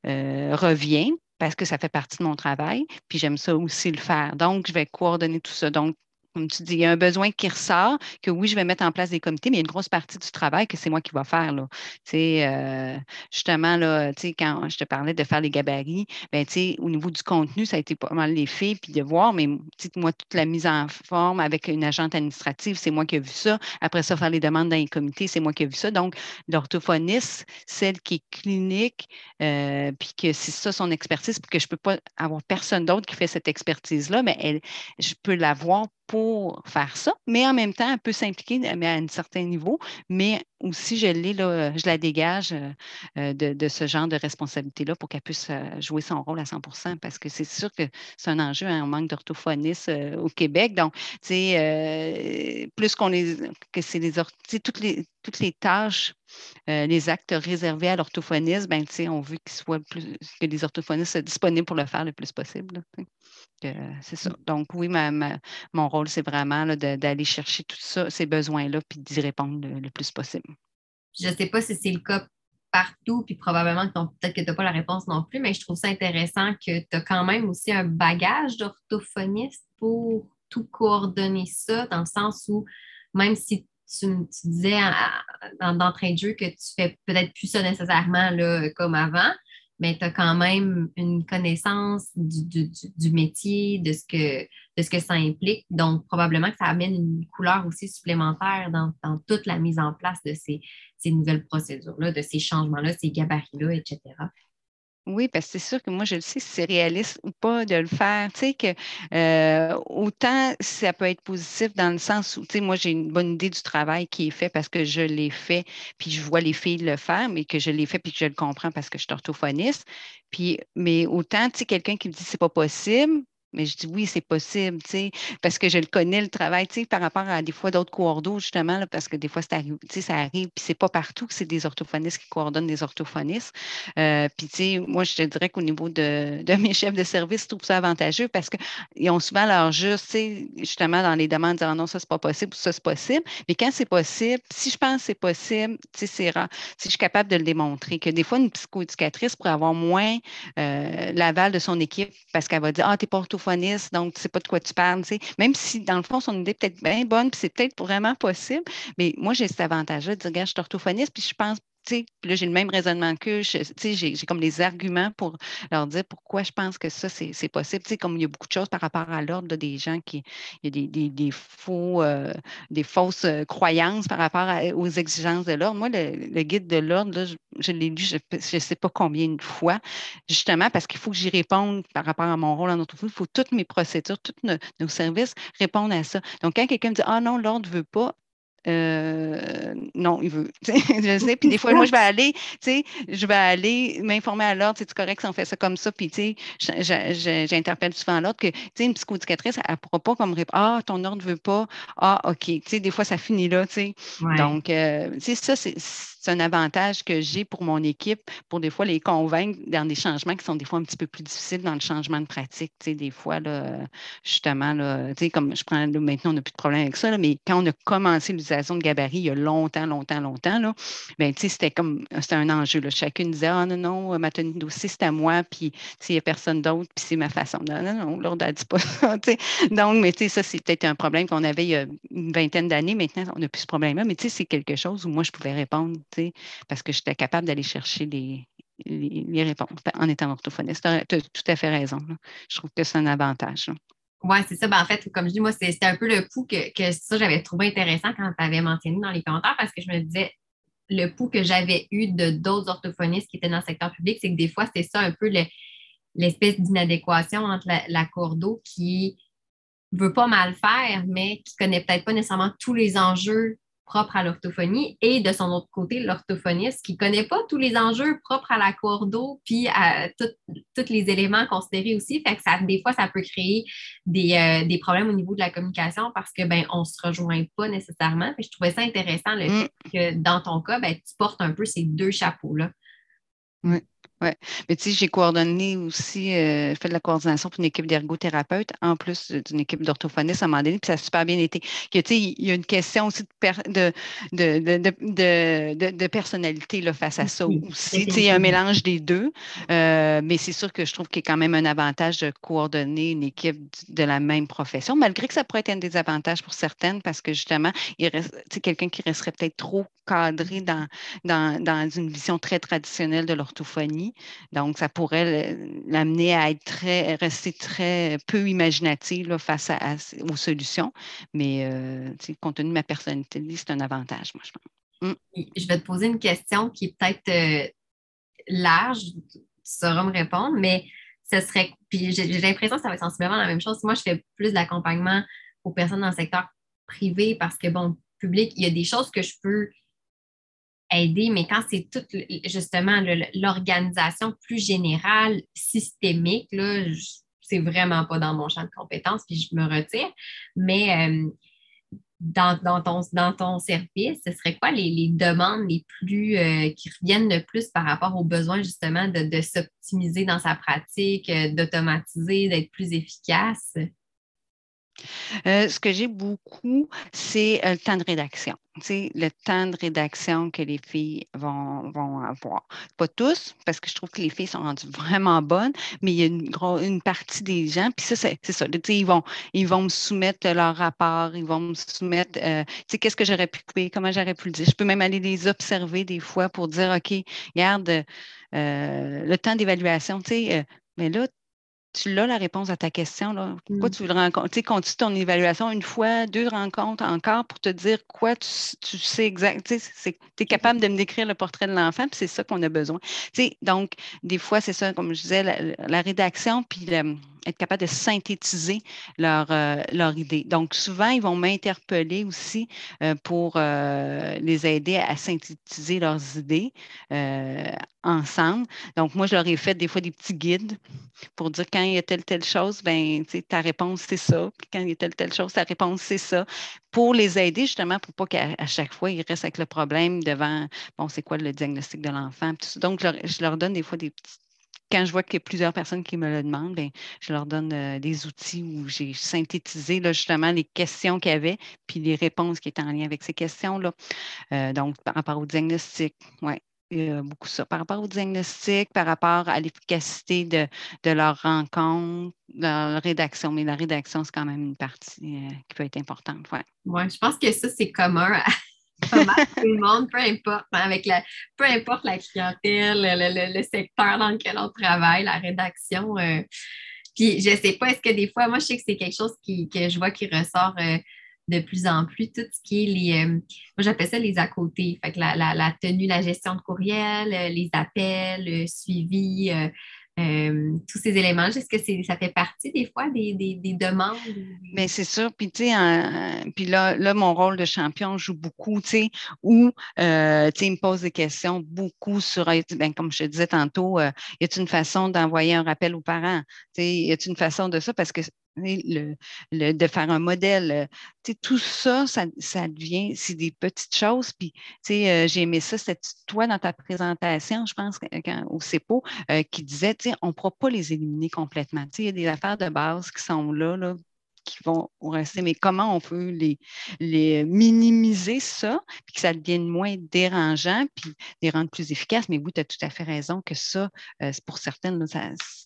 [SPEAKER 2] revient parce que ça fait partie de mon travail, puis j'aime ça aussi le faire. Donc, je vais coordonner tout ça. Donc, comme tu dis, il y a un besoin qui ressort, que oui, je vais mettre en place des comités, mais il y a une grosse partie du travail que c'est moi qui vais faire. Là. Euh, justement, là, quand je te parlais de faire les gabarits, ben, au niveau du contenu, ça a été pas mal les puis de voir, mais moi, toute la mise en forme avec une agente administrative, c'est moi qui ai vu ça. Après ça, faire les demandes dans les comités, c'est moi qui ai vu ça. Donc, l'orthophoniste, celle qui est clinique, euh, puis que c'est ça son expertise, puis que je ne peux pas avoir personne d'autre qui fait cette expertise-là, mais je peux l'avoir pour faire ça, mais en même temps, elle peut s'impliquer mais à un certain niveau, mais aussi je l'ai, là, je la dégage euh, euh, de, ce genre de responsabilité-là pour qu'elle puisse euh, jouer son rôle à 100% parce que c'est sûr que c'est un enjeu, hein, on manque d'orthophonistes au Québec. Donc, sais, plus qu'on les que c'est les toutes les toutes les tâches, les actes réservés à l'orthophoniste, ben, on veut qu'ils soient plus que les orthophonistes soient disponibles pour le faire le plus possible c'est ça. Donc, oui, mon rôle, c'est vraiment d'aller chercher tout ça, ces besoins-là, puis d'y répondre le, plus possible.
[SPEAKER 1] Je ne sais pas si c'est le cas partout, puis probablement que peut-être que tu n'as pas la réponse non plus, mais je trouve ça intéressant que tu as quand même aussi un bagage d'orthophoniste pour tout coordonner ça, dans le sens où même si tu, disais d'entrée de jeu que tu fais peut-être plus ça nécessairement là, comme avant, mais tu as quand même une connaissance du, métier, de ce, que, de ça implique. Donc, probablement que ça amène une couleur aussi supplémentaire dans, toute la mise en place de ces, ces nouvelles procédures-là, de ces changements-là, ces gabarits-là, etc.
[SPEAKER 2] Oui, parce que c'est sûr que moi, je le sais si c'est réaliste ou pas de le faire. Tu sais, que euh, autant ça peut être positif dans le sens où, tu sais, moi, j'ai une bonne idée du travail qui est fait parce que je l'ai fait, puis je vois les filles le faire, mais que je l'ai fait, puis que je le comprends parce que je suis orthophoniste. Puis, mais autant, tu sais, quelqu'un qui me dit c'est pas possible, mais je dis oui, c'est possible, tu sais, parce que je le connais, le travail, tu sais, par rapport à des fois d'autres coordos, justement, parce que des fois, arrive, ça arrive, puis c'est pas partout que c'est des orthophonistes qui coordonnent des orthophonistes. Euh, puis, tu sais, moi, je te dirais qu'au niveau de, de, mes chefs de service, je trouve ça avantageux parce qu'ils ont souvent leur juste, tu sais, justement, dans les demandes, dire non, ça, c'est pas possible, ça, c'est possible. Mais quand c'est possible, si je pense que c'est possible, tu sais, c'est rare, si je suis capable de le démontrer, que des fois, une psychoéducatrice pourrait avoir moins euh, l'aval de son équipe parce qu'elle va dire, ah, t'es pas donc tu sais pas de quoi tu parles. Même si, dans le fond, son idée est peut-être bien bonne, puis c'est peut-être vraiment possible, mais moi, j'ai cet avantage-là de dire, regarde, je suis orthophoniste, puis je pense là, j'ai le même raisonnement que j'ai comme les arguments pour leur dire pourquoi je pense que ça, c'est possible. comme il y a beaucoup de choses par rapport à l'ordre des gens qui. Il y a des, faux, euh, des fausses euh, croyances par rapport aux exigences de l'ordre. Moi, le, guide de l'ordre, je, l'ai lu, je ne sais pas combien de fois, justement parce qu'il faut que j'y réponde par rapport à mon rôle en autre Il faut toutes mes procédures, tous nos, services répondent à ça. Donc, quand quelqu'un me dit Ah non, l'ordre ne veut pas, euh, non, il veut. <laughs> je sais. Puis des fois, moi, je vais aller, tu sais, je vais aller m'informer à l'ordre, c'est correct si on fait ça comme ça. Puis, tu sais, j'interpelle souvent l'ordre que, tu sais, une psychoéducatrice, elle ne pourra pas comme répondre Ah, ton ordre ne veut pas. Ah, OK. Tu sais, des fois, ça finit là, tu sais. Donc, euh, tu sais, ça, c'est un avantage que j'ai pour mon équipe, pour des fois les convaincre dans des changements qui sont des fois un petit peu plus difficiles dans le changement de pratique. Tu sais, des fois, là, justement, là, tu sais, comme je prends maintenant, on n'a plus de problème avec ça, mais quand on a commencé de gabarit il y a longtemps, longtemps, longtemps, là, ben, c'était comme c'était un enjeu. Là. Chacune disait Ah non, non, ma tenue dossier, c'est à moi, puis il n'y a personne d'autre, puis c'est ma façon. Non, non, non, l'ordre dit pas ça. <laughs> Donc, mais ça, c'est peut-être un problème qu'on avait il y a une vingtaine d'années. Maintenant, on n'a plus ce problème-là, mais c'est quelque chose où moi, je pouvais répondre parce que j'étais capable d'aller chercher les, les, réponses en étant orthophoniste. Tu as, tout à fait raison. Je trouve que c'est un avantage.
[SPEAKER 1] Oui, c'est ça. Ben, en fait, comme je dis, moi, c'était un peu le pouls que, que ça, j'avais trouvé intéressant quand tu avais mentionné dans les commentaires parce que je me disais, le pouls que j'avais eu de d'autres orthophonistes qui étaient dans le secteur public, c'est que des fois, c'était ça un peu le, l'espèce d'inadéquation entre la, la cour d'eau qui veut pas mal faire, mais qui connaît peut-être pas nécessairement tous les enjeux propres à l'orthophonie et de son autre côté, l'orthophoniste qui ne connaît pas tous les enjeux propres à la cordeau puis à tous les éléments considérés aussi. Fait que ça, des fois, ça peut créer des, euh, problèmes au niveau de la communication parce que ben, on ne se rejoint pas nécessairement. je trouvais ça intéressant le mm. fait que dans ton cas, ben, tu portes un peu ces deux chapeaux-là.
[SPEAKER 2] Oui. Oui. Mais tu sais, j'ai coordonné aussi, euh, fait de la coordination pour une équipe d'ergothérapeutes, en plus d'une équipe d'orthophonistes à un moment donné, puis ça a super bien été. Que, tu sais, il y a une question aussi de, de, de, personnalité là, face à ça aussi. Tu sais, il y a un mélange des deux, euh, mais c'est sûr que je trouve qu'il y a quand même un avantage de coordonner une équipe de la même profession, malgré que ça pourrait être un désavantage pour certaines, parce que justement, il reste, quelqu'un qui resterait peut-être trop cadré dans, dans, dans une vision très traditionnelle de l'orthophonie. Donc, ça pourrait l'amener à être très, rester très peu imaginative face aux solutions. Mais euh, compte tenu de ma personnalité, c'est un avantage, moi, je pense.
[SPEAKER 1] Mmh. Je vais te poser une question qui est peut-être euh, large, tu sauras me répondre, mais ce serait. Puis j'ai l'impression que ça va être sensiblement la même chose. Moi, je fais plus d'accompagnement aux personnes dans le secteur privé parce que, bon, public, il y a des choses que je peux aider, mais quand c'est tout justement l'organisation plus générale, systémique, là, c'est vraiment pas dans mon champ de compétences, puis je me retire. Mais euh, dans, ton, dans ton service, ce serait quoi les, demandes les plus euh, qui reviennent le plus par rapport aux besoins justement de, s'optimiser dans sa pratique, euh, d'automatiser, d'être plus efficace?
[SPEAKER 2] Ce que j'ai beaucoup, c'est le temps de rédaction le temps de rédaction que les filles vont, vont, avoir. Pas tous, parce que je trouve que les filles sont rendues vraiment bonnes, mais il y a une, une partie des gens, puis ça, c'est ça. Ils vont, ils vont me soumettre leur rapport, ils vont me soumettre, euh, qu'est-ce que j'aurais pu couper, comment j'aurais pu le dire. Je peux même aller les observer des fois pour dire, OK, regarde, euh, le temps d'évaluation, tu sais, euh, mais là, tu l'as la réponse à ta question. Là. Pourquoi mm. tu veux le rencontrer? Tu sais, continue ton évaluation une fois, deux rencontres encore pour te dire quoi tu, sais exact. Tu es capable de me décrire le portrait de l'enfant, puis c'est ça qu'on a besoin. Tu sais, donc, des fois, c'est ça, comme je disais, la, rédaction, puis être capable de synthétiser leur, euh, leur idée. Donc, souvent, ils vont m'interpeller aussi euh, pour euh, les aider à synthétiser leurs idées ensemble. Donc, moi, je leur ai fait des fois des petits guides pour dire quand il y a telle, telle chose, ben, ta réponse, c'est ça. Puis quand il y a telle, telle chose, ta réponse, c'est ça. Pour les aider, justement, pour pas qu'à chaque fois, ils restent avec le problème devant, bon, c'est quoi le diagnostic de l'enfant. Donc, je leur, donne des fois des petits quand je vois qu'il y a plusieurs personnes qui me le demandent, bien, je leur donne euh, des outils où j'ai synthétisé justement les questions qu'il y avait, puis les réponses qui étaient en lien avec ces questions-là. Euh, donc, par rapport au diagnostic, oui, beaucoup ça. Par rapport au diagnostic, par rapport à l'efficacité de, de, leur rencontre, leur rédaction. Mais la rédaction, c'est quand même une partie euh, qui peut être importante.
[SPEAKER 1] Oui, ouais, je pense que ça, c'est commun <laughs> tout le monde, peu importe, avec la, peu importe la clientèle, le, secteur dans lequel on travaille, la rédaction. Euh, puis je ne sais pas, est-ce que des fois, moi, je sais que c'est quelque chose qui, que je vois qui ressort. Euh, de plus en plus tout ce qui est les, euh, moi j'appelle ça les à côté, fait que la, tenue, la gestion de courriel, les appels, le suivi, euh, tous ces éléments. Est-ce que ça fait partie des fois des, demandes?
[SPEAKER 2] Mais c'est sûr. Puis, tu sais, là, là, mon rôle de champion joue beaucoup, tu sais, où, tu sais, il me pose des questions beaucoup sur, ben, comme je te disais tantôt, y a une façon d'envoyer un rappel aux parents? Tu sais, y a une façon de ça? Parce que le, de faire un modèle. Euh, tout ça, ça, devient, c'est des petites choses. Puis, euh, j'ai aimé ça, c'était toi dans ta présentation, je pense, au CEPO, euh, qui disait, on ne pourra pas les éliminer complètement. Il y a des affaires de base qui sont là, là qui vont rester, mais comment on peut les, les minimiser ça, puis que ça devienne moins dérangeant, puis les rendre plus efficaces? Mais oui, tu as tout à fait raison que ça, euh, pour certaines,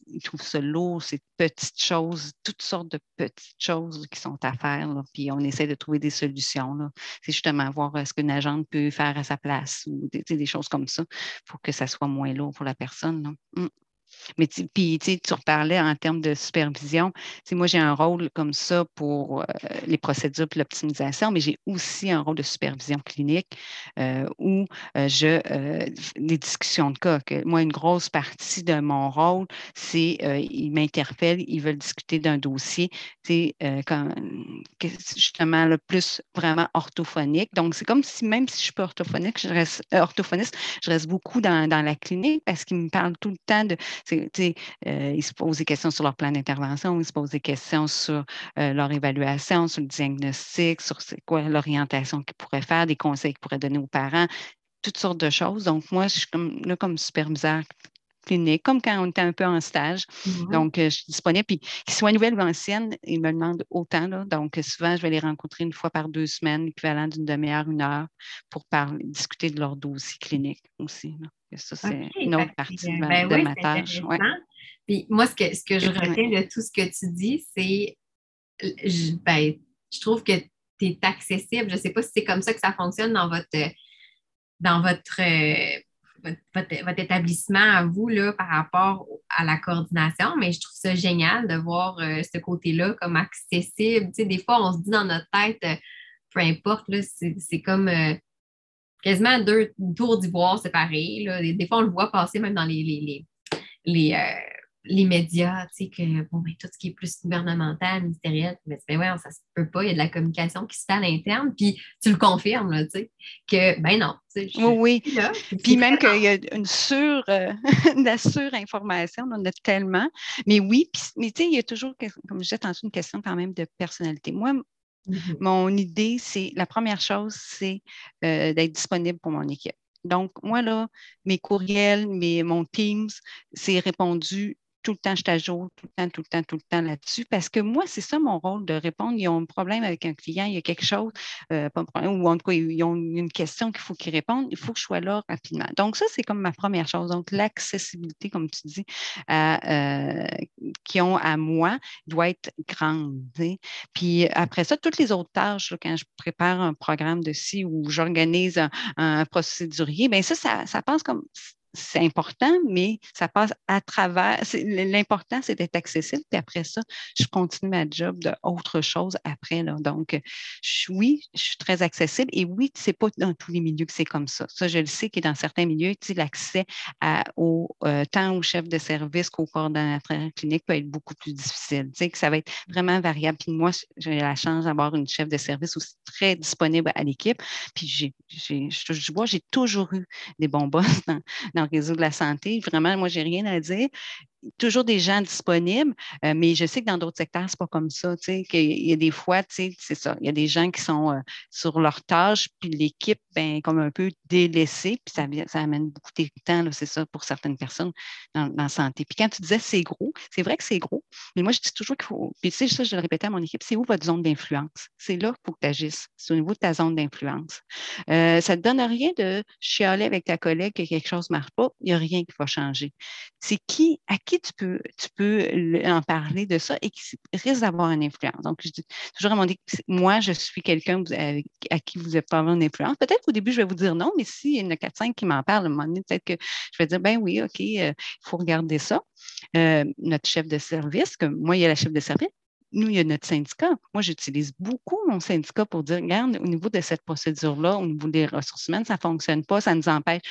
[SPEAKER 2] ils trouvent ça lourd, ces petites choses, toutes sortes de petites choses qui sont à faire, puis on essaie de trouver des solutions. C'est justement voir euh, ce qu'une agente peut faire à sa place ou des, des choses comme ça pour que ça soit moins lourd pour la personne. Mmh. Mais puis, tu reparlais en termes de supervision. Moi, j'ai un rôle comme ça pour euh, les procédures et l'optimisation, mais j'ai aussi un rôle de supervision clinique euh, où euh, je les discussions de cas. Moi, une grosse partie de mon rôle, c'est ils m'interpellent, ils veulent discuter d'un dossier, c'est justement le plus vraiment orthophonique. Donc, c'est comme si même si je suis pas orthophonique, je reste orthophoniste, je reste beaucoup dans, dans la clinique parce qu'ils me parlent tout le temps de euh, ils se posent des questions sur leur plan d'intervention, ils se posent des questions sur euh, leur évaluation, sur le diagnostic, sur quoi l'orientation qu'ils pourraient faire, des conseils qu'ils pourraient donner aux parents, toutes sortes de choses. Donc, moi, je suis comme, là comme superviseur clinique, comme quand on était un peu en stage. Mm-hmm. Donc, euh, je suis disponible. Puis, qu'ils soient nouvelles ou anciennes, ils me demandent autant. Là. Donc, souvent, je vais les rencontrer une fois par deux semaines, équivalent d'une demi-heure, une heure, pour parler, discuter de leur dossier clinique aussi. Ça, c'est une autre partie de ma, ben tâche.
[SPEAKER 1] Puis moi, ce que, ce que je retiens de tout ce que tu dis, c'est je, ben, je trouve que tu es accessible. Je ne sais pas si c'est comme ça que ça fonctionne dans votre dans votre, votre, établissement à vous là, par rapport à la coordination, mais je trouve ça génial de voir euh, ce côté-là comme accessible. Tu sais, des fois, on se dit dans notre tête, euh, peu importe, c'est comme euh, quasiment deux tours d'ivoire séparés. Là. Des, fois, on le voit passer même dans les, les, les, euh, les, médias, tu sais, que bon, ben, tout ce qui est plus gouvernemental, ministériel, mais ben, ouais, ça se peut pas, il y a de la communication qui se fait à l'interne, puis tu le confirmes, là, tu sais, que ben non.
[SPEAKER 2] oui, oui. puis même qu'il y a une sur, euh, <laughs> la surinformation, on en a tellement. Mais oui, puis, mais tu sais, il y a toujours, comme je disais tantôt, une question quand même de personnalité. Moi, Mmh mon idée, c'est la première chose, c'est euh, d'être disponible pour mon équipe. Donc, moi, là, mes courriels, mes, mon Teams, c'est répondu tout le temps, je t'ajoute tout le temps, tout le temps, tout le temps là-dessus. Parce que moi, c'est ça mon rôle de répondre. Ils ont un problème avec un client, il y a quelque chose, euh, pas un problème, ou en tout cas, ils ont une question qu'il faut qu'ils répondent. Il faut que je sois là rapidement. Donc, ça, c'est comme ma première chose. Donc, l'accessibilité, comme tu dis, euh, qu'ils ont à moi doit être grande. Puis après ça, toutes les autres tâches, quand je prépare un programme de ci ou j'organise un, procédurier, bien ça, ça, ça passe comme c'est important, mais ça passe à travers. L'important, c'est d'être accessible. Puis après ça, je continue ma job d'autre chose après. Donc, oui, je suis très accessible. Et oui, ce n'est pas dans tous les milieux que c'est comme ça. Ça, je le sais que dans certains milieux, l'accès euh, tant au chef de service qu'au coordonnateur clinique peut être beaucoup plus difficile. Que ça va être vraiment variable. Puis moi, j'ai la chance d'avoir une chef de service aussi très disponible à l'équipe. Puis j'ai, je vois, j'ai toujours eu des bons boss <laughs> dans, dans le réseau de la santé. Vraiment, moi, j'ai rien à dire toujours des gens disponibles, euh, mais je sais que dans d'autres secteurs, c'est pas comme ça. Tu sais, y a des fois, tu sais, c'est ça. Il y a des gens qui sont euh, sur leur tâche, puis l'équipe, ben, comme un peu délaissée, puis ça, ça amène beaucoup de temps, c'est ça, pour certaines personnes dans, la santé. Puis quand tu disais c'est gros, c'est vrai que c'est gros, mais moi, je dis toujours qu'il faut. Puis tu sais, ça, je le répétais à mon équipe, c'est où votre zone d'influence? C'est là qu'il faut que tu agisses. C'est au niveau de ta zone d'influence. Euh, ça ne te donne rien de chialer avec ta collègue que quelque chose ne marche pas. Il n'y a rien qui va changer. C'est qui, à qui tu peux, tu peux en parler de ça et qui risque d'avoir une influence. Donc, je dis toujours à mon équipe, moi, je suis quelqu'un à qui vous n'avez pas avoir une influence. Peut-être qu'au début, je vais vous dire non, mais s'il y en a 4-5 qui m'en parlent, à un moment donné, peut-être que je vais dire, ben oui, OK, euh, il faut regarder ça. Euh, notre chef de service, que moi, il y a la chef de service, nous, il y a notre syndicat. Moi, j'utilise beaucoup mon syndicat pour dire, regarde, au niveau de cette procédure-là, au niveau des ressources humaines, ça ne fonctionne pas, ça nous empêche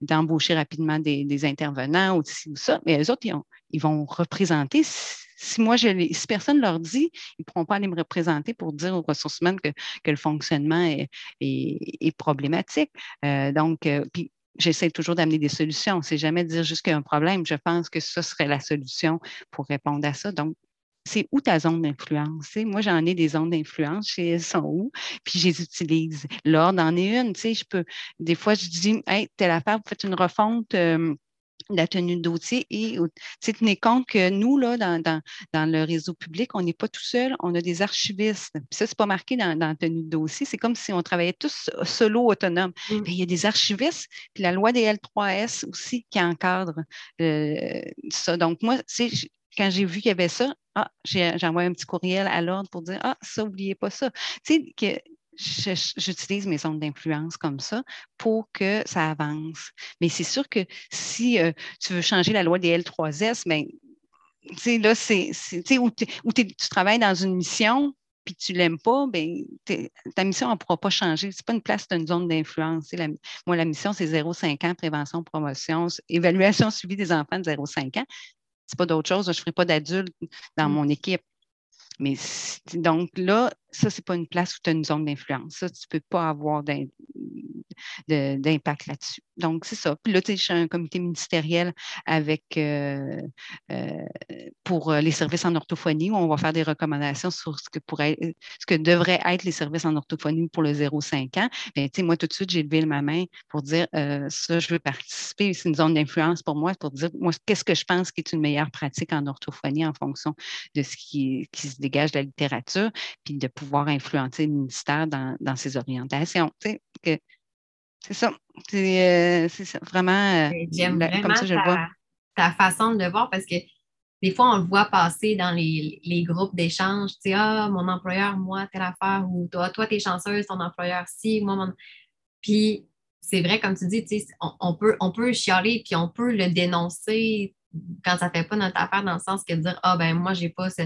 [SPEAKER 2] d'embaucher rapidement des, intervenants ou ci ou ça. Mais les autres, ils, vont représenter. Si moi, je si personne ne leur dit, ils ne pourront pas aller me représenter pour dire aux ressources humaines que, le fonctionnement est, problématique. Euh, donc, euh, puis j'essaie toujours d'amener des solutions. C'est jamais dire juste qu'il y a un problème. Je pense que ce serait la solution pour répondre à ça. Donc, c'est où ta zone d'influence? Moi, j'en ai des zones d'influence, je elles sont où, puis je les utilise. L'ordre en est une, tu sais, je peux, des fois, je dis, hey, telle affaire, vous faites une refonte. Euh, de la tenue de dossier et tenez compte que nous, là, dans, dans, le réseau public, on n'est pas tout seul, on a des archivistes. Puis ça, ce n'est pas marqué dans, dans, la tenue de dossier. C'est comme si on travaillait tous solo, autonome. Mmh. Il y a des archivistes, puis la loi des L3S aussi qui encadre euh, ça. Donc, moi, quand j'ai vu qu'il y avait ça, ah, j'ai envoyé un petit courriel à l'ordre pour dire Ah, ça, n'oubliez pas ça. Tu sais, j'utilise mes zones d'influence comme ça pour que ça avance. Mais c'est sûr que si euh, tu veux changer la loi des L3S, mais ben, là, c'est où tu travailles dans une mission, puis tu l'aimes pas, ben, ta mission ne pourra pas changer. Ce n'est pas une place d'une zone d'influence. moi, la mission, c'est 0,5 ans, prévention, promotion, évaluation suivi des enfants de 0,5 ans. Ce n'est pas d'autre chose. Je ne ferai pas d'adulte dans mmh. mon équipe. Mais donc là, ça, ce n'est pas une place où tu as une zone d'influence. Ça, tu peux pas avoir d'impact là-dessus. Donc, c'est ça. Puis là, tu sais, un comité ministériel avec euh, euh, pour euh, les services en orthophonie où on va faire des recommandations sur ce que pourrait ce que devraient être les services en orthophonie pour le 0-5 ans. Bien, tu sais, moi, tout de suite, j'ai levé ma main pour dire ça, je veux participer. C'est une zone d'influence pour moi, pour dire moi, qu'est-ce que je pense qui est une meilleure pratique en orthophonie en fonction de ce qui, qui se dégage de la littérature, puis de pouvoir influencer le ministère dans, dans ses orientations. Tu sais, que, c'est ça. C'est euh, vraiment, euh,
[SPEAKER 1] J'aime vraiment comme ça, je ta, vois. ta façon de le voir parce que des fois, on le voit passer dans les, les groupes d'échange. Tu sais, ah, mon employeur, moi, telle affaire, ou toi, toi, t'es chanceuse, ton employeur, si, moi, mon. Puis, c'est vrai, comme tu dis, tu sais, on, peut, on peut chialer, puis on peut le dénoncer quand ça ne fait pas notre affaire, dans le sens que dire, ah, ben, moi, j'ai pas ce,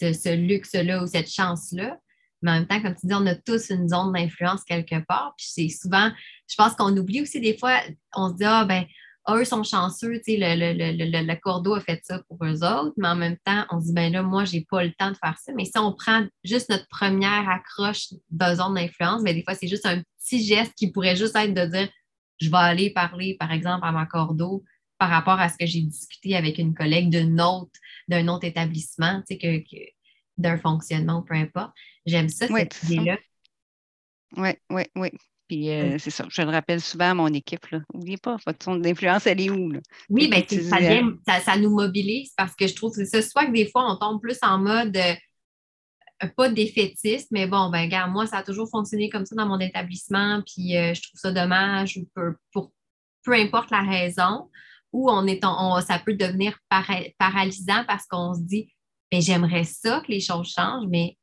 [SPEAKER 1] ce luxe-là ou cette chance-là. Mais en même temps, comme tu dis, on a tous une zone d'influence quelque part. Puis c'est souvent, je pense qu'on oublie aussi des fois, on se dit, ah ben, eux sont chanceux, tu sais, le, le, le, cordeau a fait ça pour eux autres, mais en même temps, on se dit, ben là, moi, j'ai pas le temps de faire ça. Mais si on prend juste notre première accroche de zone d'influence, mais ben, des fois, c'est juste un petit geste qui pourrait juste être de dire, je vais aller parler, par exemple, à ma cordeau par rapport à ce que j'ai discuté avec une collègue d'un autre, d'un autre établissement, tu sais, que d'un fonctionnement, peu importe. J'aime ça, cette idée-là.
[SPEAKER 2] Oui, oui, oui. Puis euh, c'est ça, je le rappelle souvent à mon équipe. N'oubliez pas, votre son d'influence, elle est où?
[SPEAKER 1] Oui, bien, ça, ça, nous mobilise parce que je trouve que c'est ça. Soit que des fois, on tombe plus en mode euh, pas défaitiste, mais bon, ben regarde, moi, ça a toujours fonctionné comme ça dans mon établissement, puis euh, je trouve ça dommage pour, pour peu importe la raison, ou on est on, ça peut devenir paralysant parce qu'on se dit mais j'aimerais ça que les choses changent, mais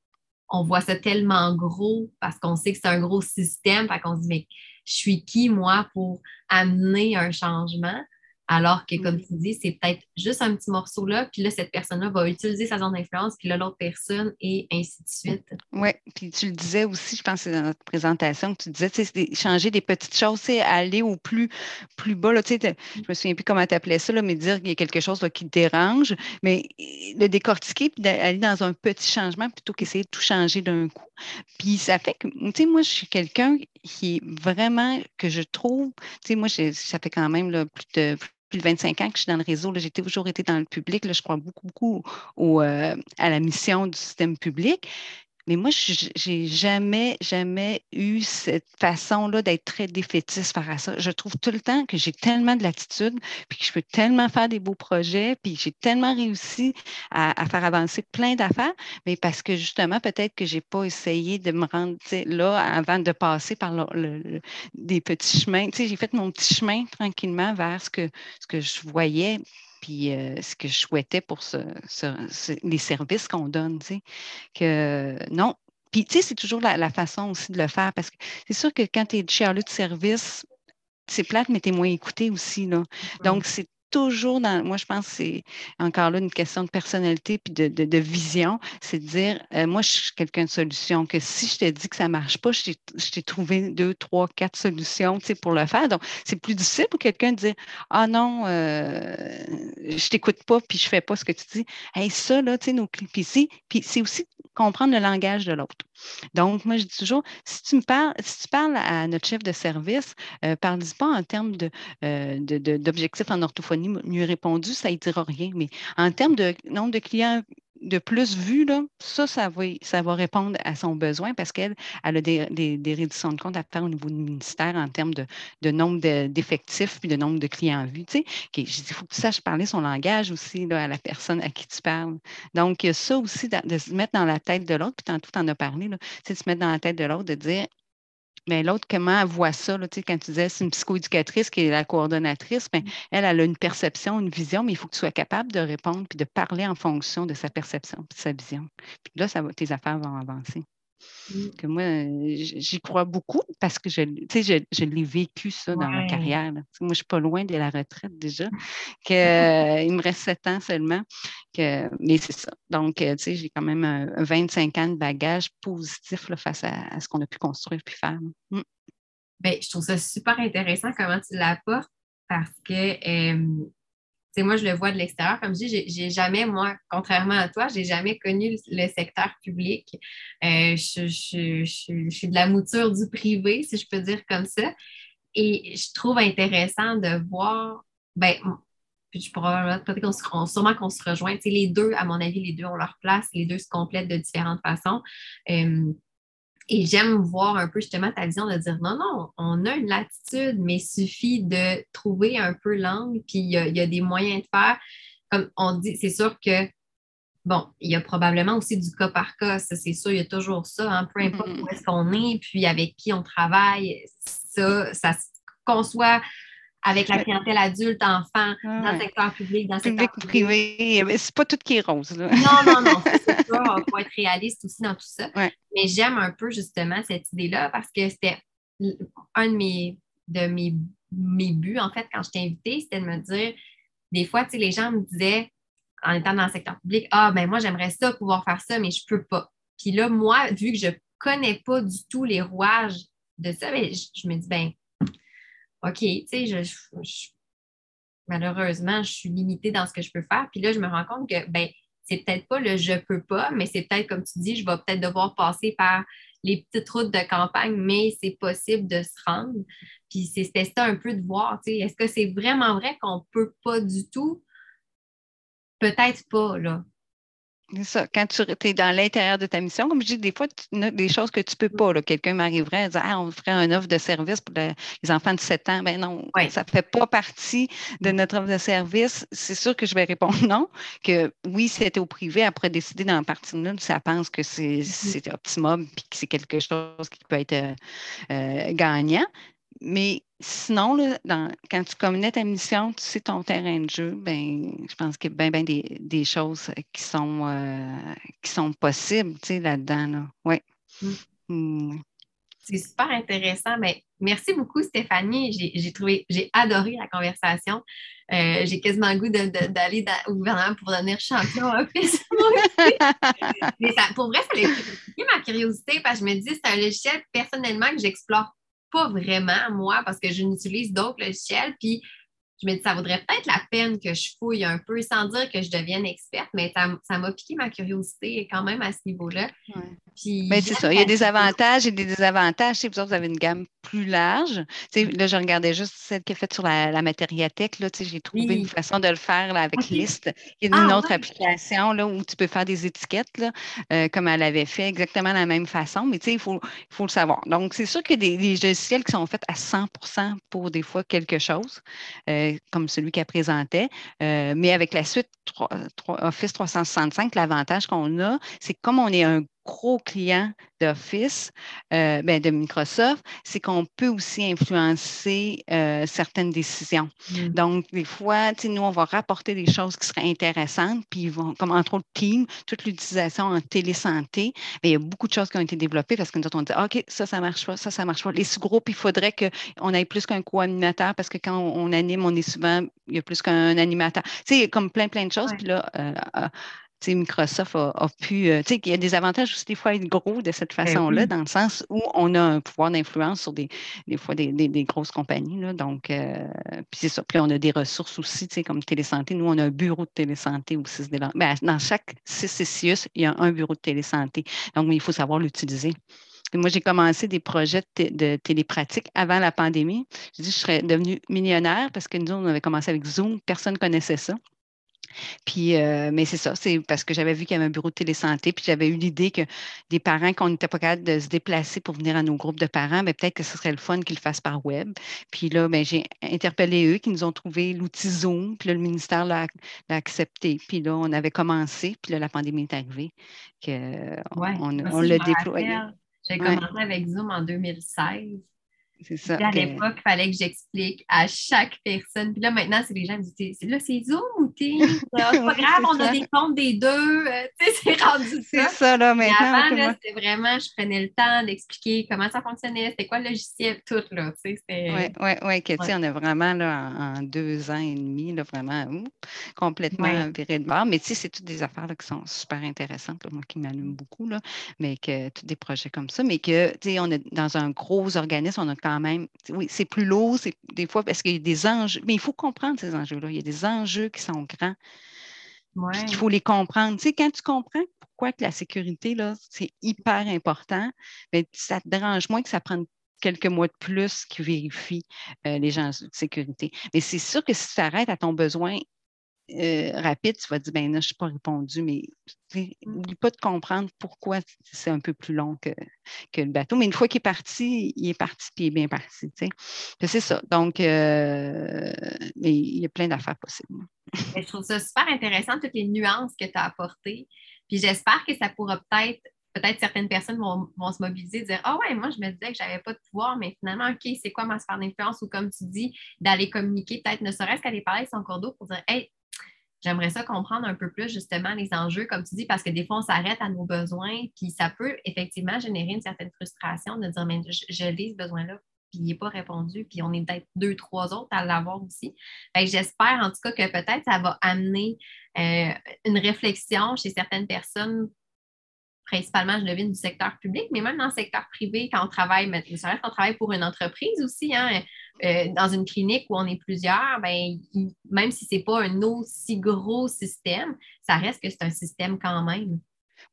[SPEAKER 1] on voit ça tellement gros parce qu'on sait que c'est un gros système, fait qu'on se dit, mais je suis qui, moi, pour amener un changement? Alors que, comme tu dis, c'est peut-être juste un petit morceau là, puis là, cette personne-là va utiliser sa zone d'influence, puis là, l'autre personne, et ainsi de suite.
[SPEAKER 2] Oui, puis tu le disais aussi, je pense, dans notre présentation, que tu disais, tu sais, changer des petites choses, c'est aller au plus, plus bas, là, tu sais, je me souviens plus comment tu appelais ça, là, mais dire qu'il y a quelque chose qui te dérange, mais le décortiquer, puis d'aller dans un petit changement plutôt qu'essayer de tout changer d'un coup. Puis ça fait que, tu sais, moi, je suis quelqu'un qui est vraiment, que je trouve, tu sais, moi, ça fait quand même plus de depuis 25 ans que je suis dans le réseau. J'ai toujours été dans le public. Là, je crois beaucoup, beaucoup au, euh, à la mission du système public. Mais moi, je n'ai jamais, jamais eu cette façon-là d'être très défaitiste par ça. Je trouve tout le temps que j'ai tellement de latitude, puis que je peux tellement faire des beaux projets, puis j'ai tellement réussi à, faire avancer plein d'affaires, mais parce que justement, peut-être que je n'ai pas essayé de me rendre là avant de passer par le, des petits chemins. j'ai fait mon petit chemin tranquillement vers ce que je voyais puis euh, ce que je souhaitais pour les services qu'on donne, tu sais, que non. Puis, tu sais, c'est toujours la, façon aussi de le faire parce que c'est sûr que quand tu es charlotte de service, c'est plate, mais tu es moins écouté aussi. Là. Donc, c'est toujours dans, moi je pense que c'est encore là une question de personnalité puis de, vision, c'est de dire, euh, moi je suis quelqu'un de solution, que si je te dis que ça ne marche pas, je t'ai trouvé deux, trois, quatre solutions pour le faire. Donc, c'est plus difficile pour quelqu'un de dire, ah non, euh, je t'écoute pas puis je fais pas ce que tu dis. Hey, ça, là, tu sais, nos puis c'est aussi comprendre le langage de l'autre. Donc, moi, je dis toujours, si tu me parles, si tu parles à notre chef de service, euh, parle-y pas en termes euh, d'objectifs de, en orthophonie mieux répondu, ça ne dira rien. Mais en termes de nombre de clients de plus vus, là, ça, ça va, répondre à son besoin parce qu'elle elle a des, réductions de compte à faire au niveau du ministère en termes de, nombre d'effectifs puis de nombre de clients vus. Tu sais. il faut que tu saches parler son langage aussi là, à la personne à qui tu parles. Donc, ça aussi, de, se mettre dans la tête de l'autre, puis tantôt, tu en as parlé, c'est de se mettre dans la tête de l'autre, de dire mais l'autre, comment elle voit ça? Là, quand tu disais c'est une psychoéducatrice qui est la coordonnatrice, mais ben, elle, elle a une perception, une vision, mais il faut que tu sois capable de répondre puis de parler en fonction de sa perception de sa vision. Puis là, ça va, tes affaires vont avancer. Mm. Que moi, j'y crois beaucoup parce que je, je, je l'ai vécu ça dans ma carrière. Moi, je ne suis pas loin de la retraite déjà. <laughs> Que, euh, il me reste sept ans seulement. Que, mais c'est ça. Donc, j'ai quand même 25 ans de bagage positif face à, ce qu'on a pu construire puis faire. Mm.
[SPEAKER 1] Bien, je trouve ça super intéressant comment tu l'apportes parce que moi, je le vois de l'extérieur. Comme je dis, j'ai jamais, moi, contrairement à toi, j'ai jamais connu le, secteur public. Euh, je, suis de la mouture du privé, si je peux dire comme ça. Et je trouve intéressant de voir, ben, puis je peut-être qu'on se, sûrement qu'on se rejoint. les deux, à mon avis, les deux ont leur place, les deux se complètent de différentes façons. Euh, et j'aime voir un peu justement ta vision de dire non, non, on a une latitude, mais il suffit de trouver un peu l'angle, puis il y, a, des moyens de faire. Comme on dit, c'est sûr que, bon, il y a probablement aussi du cas par cas, ça c'est sûr, il y a toujours ça, hein, peu importe où est-ce qu'on est, puis avec qui on travaille, ça, ça se conçoit avec la clientèle adulte, enfant, dans le secteur public, dans le secteur
[SPEAKER 2] privé. C'est pas tout qui est rose.
[SPEAKER 1] Non, non, non, <laughs> c'est pas. Il faut être réaliste aussi dans tout ça. Mais j'aime un peu justement cette idée-là parce que c'était un de mes, de mes, mes buts, en fait, quand je t'ai invité, c'était de me dire, des fois, tu sais, les gens me disaient, en étant dans le secteur public, ah, ben moi, j'aimerais ça, pouvoir faire ça, mais je peux pas. Puis là, moi, vu que je connais pas du tout les rouages de ça, ben, je me dis, ben OK, tu sais, malheureusement, je suis limitée dans ce que je peux faire. Puis là, je me rends compte que, ben, c'est peut-être pas le je peux pas, mais c'est peut-être, comme tu dis, je vais peut-être devoir passer par les petites routes de campagne, mais c'est possible de se rendre. Puis c'était ça un peu de voir, tu sais, est-ce que c'est vraiment vrai qu'on peut pas du tout? Peut-être pas, là.
[SPEAKER 2] C'est ça. Quand tu es dans l'intérieur de ta mission, comme je dis, des fois, tu as des choses que tu ne peux pas. Quelqu'un m'arriverait à dire Ah, on ferait une offre de service pour les enfants de 7 ans. Ben non, ça ne fait pas partie de notre offre de service. C'est sûr que je vais répondre <laughs> non. Que oui, c'était au privé, après décider dans partie de ça pense que c'est mm-hmm. optimum et que c'est quelque chose qui peut être euh, euh, gagnant. Mais sinon, quand tu connais ta mission, tu sais ton terrain de jeu, ben, je pense qu'il y a bien, des, choses qui sont, euh, qui sont possibles là-dedans. Oui. Mm.
[SPEAKER 1] Mm. C'est super intéressant. Mais merci beaucoup, Stéphanie. J'ai trouvé, j'ai adoré la conversation. Euh, j'ai quasiment le goût d'aller au gouvernement pour devenir champion office. <laughs> Mais pour vrai, ça a ma curiosité parce que je me dis c'est un logiciel personnellement que j'explore pas vraiment, moi, parce que je n'utilise d'autres logiciels. Puis je me dis, ça vaudrait peut-être la peine que je fouille un peu, sans dire que je devienne experte, mais ça m'a piqué ma curiosité quand même à ce niveau-là.
[SPEAKER 2] mais c'est ça, il y a des avantages et des désavantages. Si vous, vous avez une gamme plus large. là, je regardais juste celle qui est faite sur la, matériathèque. J'ai trouvé une façon de le faire avec List. Il y a une ah, autre application là, où tu peux faire des étiquettes, là, euh, comme elle avait fait exactement de la même façon, mais il faut, il faut le savoir. Donc, c'est sûr qu'il y a des, logiciels qui sont faits à 100% pour des fois quelque chose. Euh, comme celui qu'elle présentait. Euh, mais avec la suite Office 365, l'avantage qu'on a, c'est comme on est un gros client d'Office, euh, ben, de Microsoft, c'est qu'on peut aussi influencer euh, certaines décisions. Mm. Donc, des fois, nous, on va rapporter des choses qui seraient intéressantes, puis ils vont, comme entre autres Team, toute l'utilisation en télésanté, mais il y a beaucoup de choses qui ont été développées parce que nous autres, on dit, OK, ça, ça marche pas, ça, ça marche pas. Les sous-groupes, il faudrait qu'on ait plus qu'un co-animateur parce que quand on, anime, on est souvent, il y a plus qu'un animateur. Tu sais, comme plein, plein de choses. Puis là, euh, Microsoft a, pu. Euh, il y a des avantages aussi des fois être gros de cette ben façon-là, dans le sens où on a un pouvoir d'influence sur des, des fois des, grosses compagnies. Là, donc, euh, puis c'est ça. Puis on a des ressources aussi, comme télésanté. Nous, on a un bureau de télésanté aussi. Ben, dans chaque CCCIUS, il y a un bureau de télésanté. Donc, il faut savoir l'utiliser. Moi, j'ai commencé des projets de, télépratique avant la pandémie. Je dis, je serais devenue millionnaire parce que nous, on avait commencé avec Zoom. Personne ne connaissait ça. Puis, euh, mais c'est ça, c'est parce que j'avais vu qu'il y avait un bureau de télésanté, puis j'avais eu l'idée que des parents qu'on n'était pas capable de se déplacer pour venir à nos groupes de parents, mais ben, peut-être que ce serait le fun qu'ils le fassent par web. Puis là, ben, j'ai interpellé eux qui nous ont trouvé l'outil Zoom, puis là, le ministère l'a accepté. Puis là, on avait commencé, puis là, la pandémie est arrivée, que on, l'a déployé.
[SPEAKER 1] J'ai commencé avec Zoom en 2016. C'est ça. à l'époque, il fallait que j'explique à chaque personne. Puis là, maintenant, c'est les gens qui disent Là, c'est Zoom accounting. <laughs> C'est pas grave, on a des comptes des deux. Euh, tu sais, c'est rendu
[SPEAKER 2] ça. C'est ça, là, maintenant.
[SPEAKER 1] avant, là, c'était vraiment, je prenais le temps d'expliquer comment ça fonctionnait, c'était quoi le logiciel, tout, là.
[SPEAKER 2] Oui, oui, oui, Cathy, on a vraiment, là, en, deux ans et demi, là, vraiment complètement viré de bord. Mais tu sais, c'est toutes des affaires là, qui sont super intéressantes, moi qui m'allument beaucoup, là, mais que tous des projets comme ça, mais que, tu sais, on est dans un gros organisme, on a quand même, oui, c'est plus lourd, c'est des fois parce qu'il y a des enjeux, mais il faut comprendre ces enjeux-là. Il y a des enjeux qui sont grands. Il faut les comprendre. Tu sais, quand tu comprends pourquoi que la sécurité, là, c'est hyper important, ben, ça te dérange moins que ça prenne quelques mois de plus qui vérifient euh, les gens de sécurité. Mais c'est sûr que si tu t'arrêtes à ton besoin euh, rapide, tu vas dire, ben là, je suis pas répondu, mais n'oublie pas de comprendre pourquoi c'est un peu plus long que, que, le bateau. Mais une fois qu'il est parti, il est parti, puis il est bien parti. C'est ça. Donc, euh, mais il y a plein d'affaires possibles.
[SPEAKER 1] Je trouve ça super intéressant, toutes les nuances que tu as apportées. Puis j'espère que ça pourra peut-être peut-être certaines personnes vont, vont, se mobiliser et dire Ah ouais, moi, je me disais que je n'avais pas de pouvoir, mais finalement, OK, c'est quoi ma sphère d'influence? Ou comme tu dis, d'aller communiquer, peut-être ne serait-ce qu'aller parler avec son cours d'eau pour dire Hey, j'aimerais ça comprendre un peu plus justement les enjeux, comme tu dis, parce que des fois, on s'arrête à nos besoins, puis ça peut effectivement générer une certaine frustration de dire Mais je, je lis ce besoin-là, puis il n'est pas répondu, puis on est peut-être deux, trois autres à l'avoir aussi. J'espère en tout cas que peut-être ça va amener euh, une réflexion chez certaines personnes principalement, je devine, du secteur public, mais même dans le secteur privé, quand on travaille, ça reste qu'on travaille pour une entreprise aussi, hein, euh, dans une clinique où on est plusieurs, ben, même si ce n'est pas un aussi gros système, ça reste que c'est un système quand même.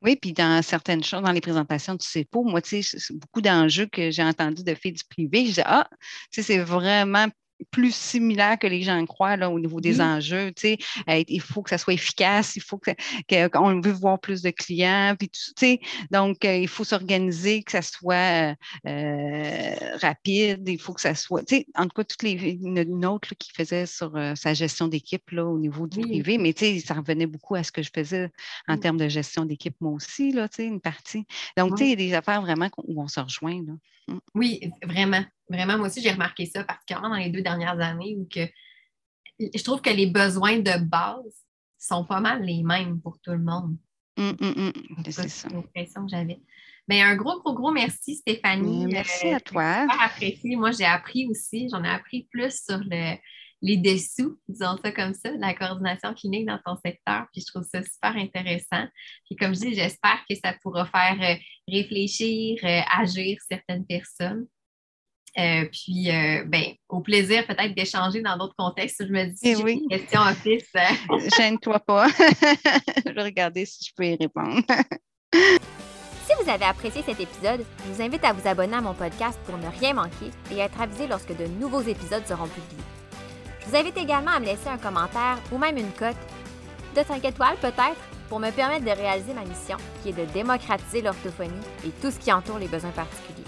[SPEAKER 2] Oui, puis dans certaines choses, dans les présentations du CEPO, moi, tu sais, beaucoup d'enjeux que j'ai entendus de filles du privé, je dis, ah, tu sais, c'est vraiment plus similaire que les gens croient là, au niveau des enjeux. Tu sais, il faut que ça soit efficace, il faut que, qu'on veut voir plus de clients, puis tu sais, donc euh, il faut s'organiser, que ça soit euh, rapide, il faut que ça soit, tu sais, en tout cas, toutes les une, autre qui faisait sur euh, sa gestion d'équipe là, au niveau du privé, mais tu sais, ça revenait beaucoup à ce que je faisais en termes de gestion d'équipe moi aussi, là, tu sais, une partie. Donc, tu sais, il y a des affaires vraiment où on se rejoint. Là.
[SPEAKER 1] Mm. Oui, vraiment. Vraiment, moi aussi, j'ai remarqué ça, particulièrement dans les deux dernières années, où que je trouve que les besoins de base sont pas mal les mêmes pour tout le monde.
[SPEAKER 2] Mm, mm, c'est
[SPEAKER 1] ça. l'impression que j'avais. Ben, un gros, gros, gros merci, Stéphanie.
[SPEAKER 2] Merci à euh, toi.
[SPEAKER 1] apprécié. Moi, j'ai appris aussi, j'en ai appris plus sur le, les dessous, disons ça comme ça, de la coordination clinique dans ton secteur. Puis je trouve ça super intéressant. Puis comme je dis, j'espère que ça pourra faire euh, réfléchir, euh, agir certaines personnes. Euh, puis, ben, au plaisir peut-être d'échanger dans d'autres contextes. Je me dis,
[SPEAKER 2] eh oui.
[SPEAKER 1] une question office.
[SPEAKER 2] Gêne-toi pas. <laughs> je vais regarder si je peux y répondre. <laughs>
[SPEAKER 1] si vous avez apprécié cet épisode, je vous invite à vous abonner à mon podcast pour ne rien manquer et être avisé lorsque de nouveaux épisodes seront publiés. Je vous invite également à me laisser un commentaire ou même une cote de 5 étoiles peut-être pour me permettre de réaliser ma mission qui est de démocratiser l'orthophonie et tout ce qui entoure les besoins particuliers.